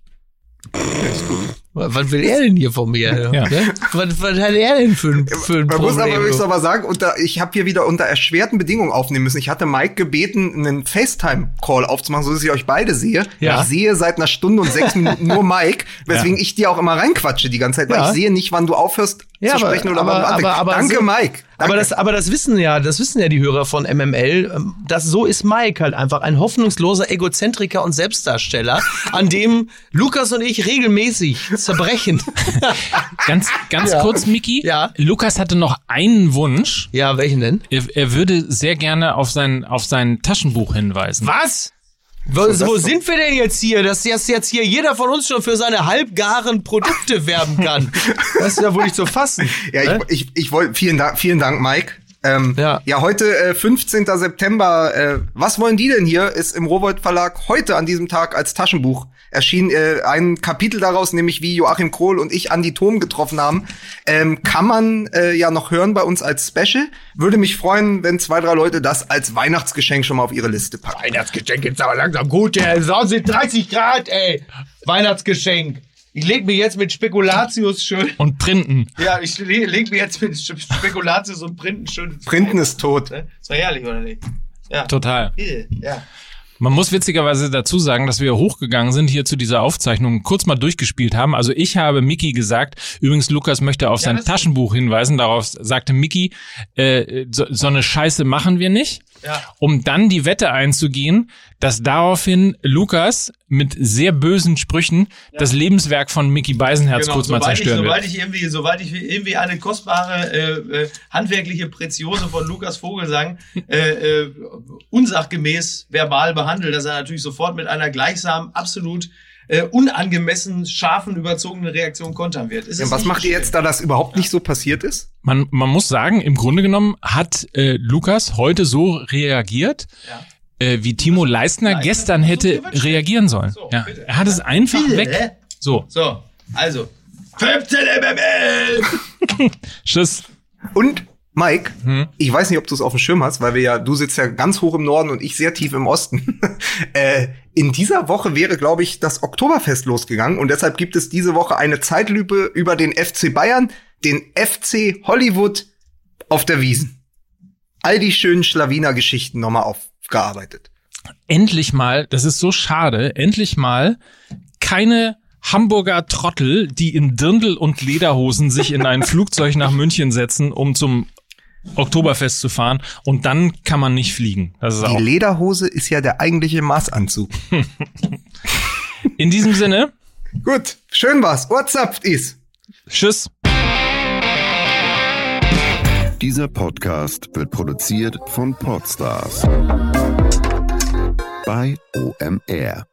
<laughs> Was will er denn hier von mir? Ja. Ne? Was, was hat er denn für ein, für ein Man muss aber Problem? wirklich aber sagen, unter, ich habe hier wieder unter erschwerten Bedingungen aufnehmen müssen. Ich hatte Mike gebeten, einen FaceTime-Call aufzumachen, so dass ich euch beide sehe. Ja. Ich sehe seit einer Stunde und sechs Minuten nur Mike, weswegen ich dir auch immer reinquatsche die ganze Zeit, weil Ja. ich sehe nicht, wann du aufhörst Ja, zu aber- sprechen oder aber- wann du anfängst. aber- aber Danke, so- Mike. Danke. Aber das, aber das wissen ja, das wissen ja die Hörer von MML. ähm, Das so ist Mike halt einfach ein hoffnungsloser Egozentriker und Selbstdarsteller, an dem Lukas und ich regelmäßig zerbrechen. <laughs> Ganz, ganz Ja. kurz, Miki. Ja. Lukas hatte noch einen Wunsch. Ja, welchen denn? Er, er würde sehr gerne auf sein, auf sein Taschenbuch hinweisen. Was? Wo, wo sind wir denn jetzt hier, dass jetzt, jetzt hier jeder von uns schon für seine halbgaren Produkte <laughs> werben kann? Das ist ja wohl nicht zu fassen. Ja, ich, ich, ich wollte, vielen Dank, vielen Dank, Mike. Ähm, Ja. ja. heute, äh, 15. September, äh, was wollen die denn hier? Ist im Rowold Verlag heute an diesem Tag als Taschenbuch erschienen. Äh, ein Kapitel daraus, nämlich wie Joachim Krohl und ich Andi Thom getroffen haben, ähm, kann man äh, ja noch hören bei uns als Special. Würde mich freuen, wenn zwei, drei Leute das als Weihnachtsgeschenk schon mal auf ihre Liste packen. Weihnachtsgeschenk ist aber langsam gut, der Saison sind 30 Grad, ey. Weihnachtsgeschenk. Ich leg mir jetzt mit Spekulatius schön. Und printen. Ja, ich le leg mir jetzt mit Spe- Spekulatius und Printen schön. Printen ist tot. Ist doch herrlich, oder nicht? Ja. Total. Ja. Man muss witzigerweise dazu sagen, dass wir hochgegangen sind hier zu dieser Aufzeichnung, kurz mal durchgespielt haben. Also ich habe Miki gesagt, übrigens Lukas möchte auf sein das- Taschenbuch hinweisen. Darauf sagte Miki, äh, so, so eine Scheiße machen wir nicht. Ja. Um dann die Wette einzugehen, dass daraufhin Lukas mit sehr bösen Sprüchen das Lebenswerk von Mickey Beisenherz kurz mal Genau, sobald ich, zerstören sobald wird. ich irgendwie, sobald ich irgendwie eine kostbare äh, äh, handwerkliche Preziose von Lukas Vogelsang äh, äh, unsachgemäß verbal behandle, dass er natürlich sofort mit einer gleichsam absolut äh, unangemessen scharfen, überzogenen Reaktion kontern wird. Ist Ja, was macht ihr jetzt, da das überhaupt nicht so passiert ist? Man, man muss sagen, im Grunde genommen hat äh, Lukas heute so reagiert, äh, wie Timo Leistner Leistner gestern hätte reagieren sollen. So, ja. Er hat es einfach Bitte, weg. So, So, also 15 MML! <laughs> Tschüss. Und Mike, ich weiß nicht, ob du es auf dem Schirm hast, weil wir ja, du sitzt ja ganz hoch im Norden und ich sehr tief im Osten. <laughs> äh, in dieser Woche wäre, glaube ich, das Oktoberfest losgegangen und deshalb gibt es diese Woche eine Zeitlübe über den FC Bayern, den FC Hollywood auf der Wiesen. All die schönen Schlawiner-Geschichten nochmal aufgearbeitet. Endlich mal, das ist so schade, endlich mal keine Hamburger Trottel, die in Dirndl und Lederhosen sich in ein <laughs> Flugzeug nach München setzen, um zum Oktoberfest zu fahren und dann kann man nicht fliegen. Das ist Die auch. Lederhose ist ja der eigentliche Maßanzug. <laughs> In diesem Sinne, Gut, schön war's. What's ist. tschüss. Dieser Podcast wird produziert von Podstars bei OMR.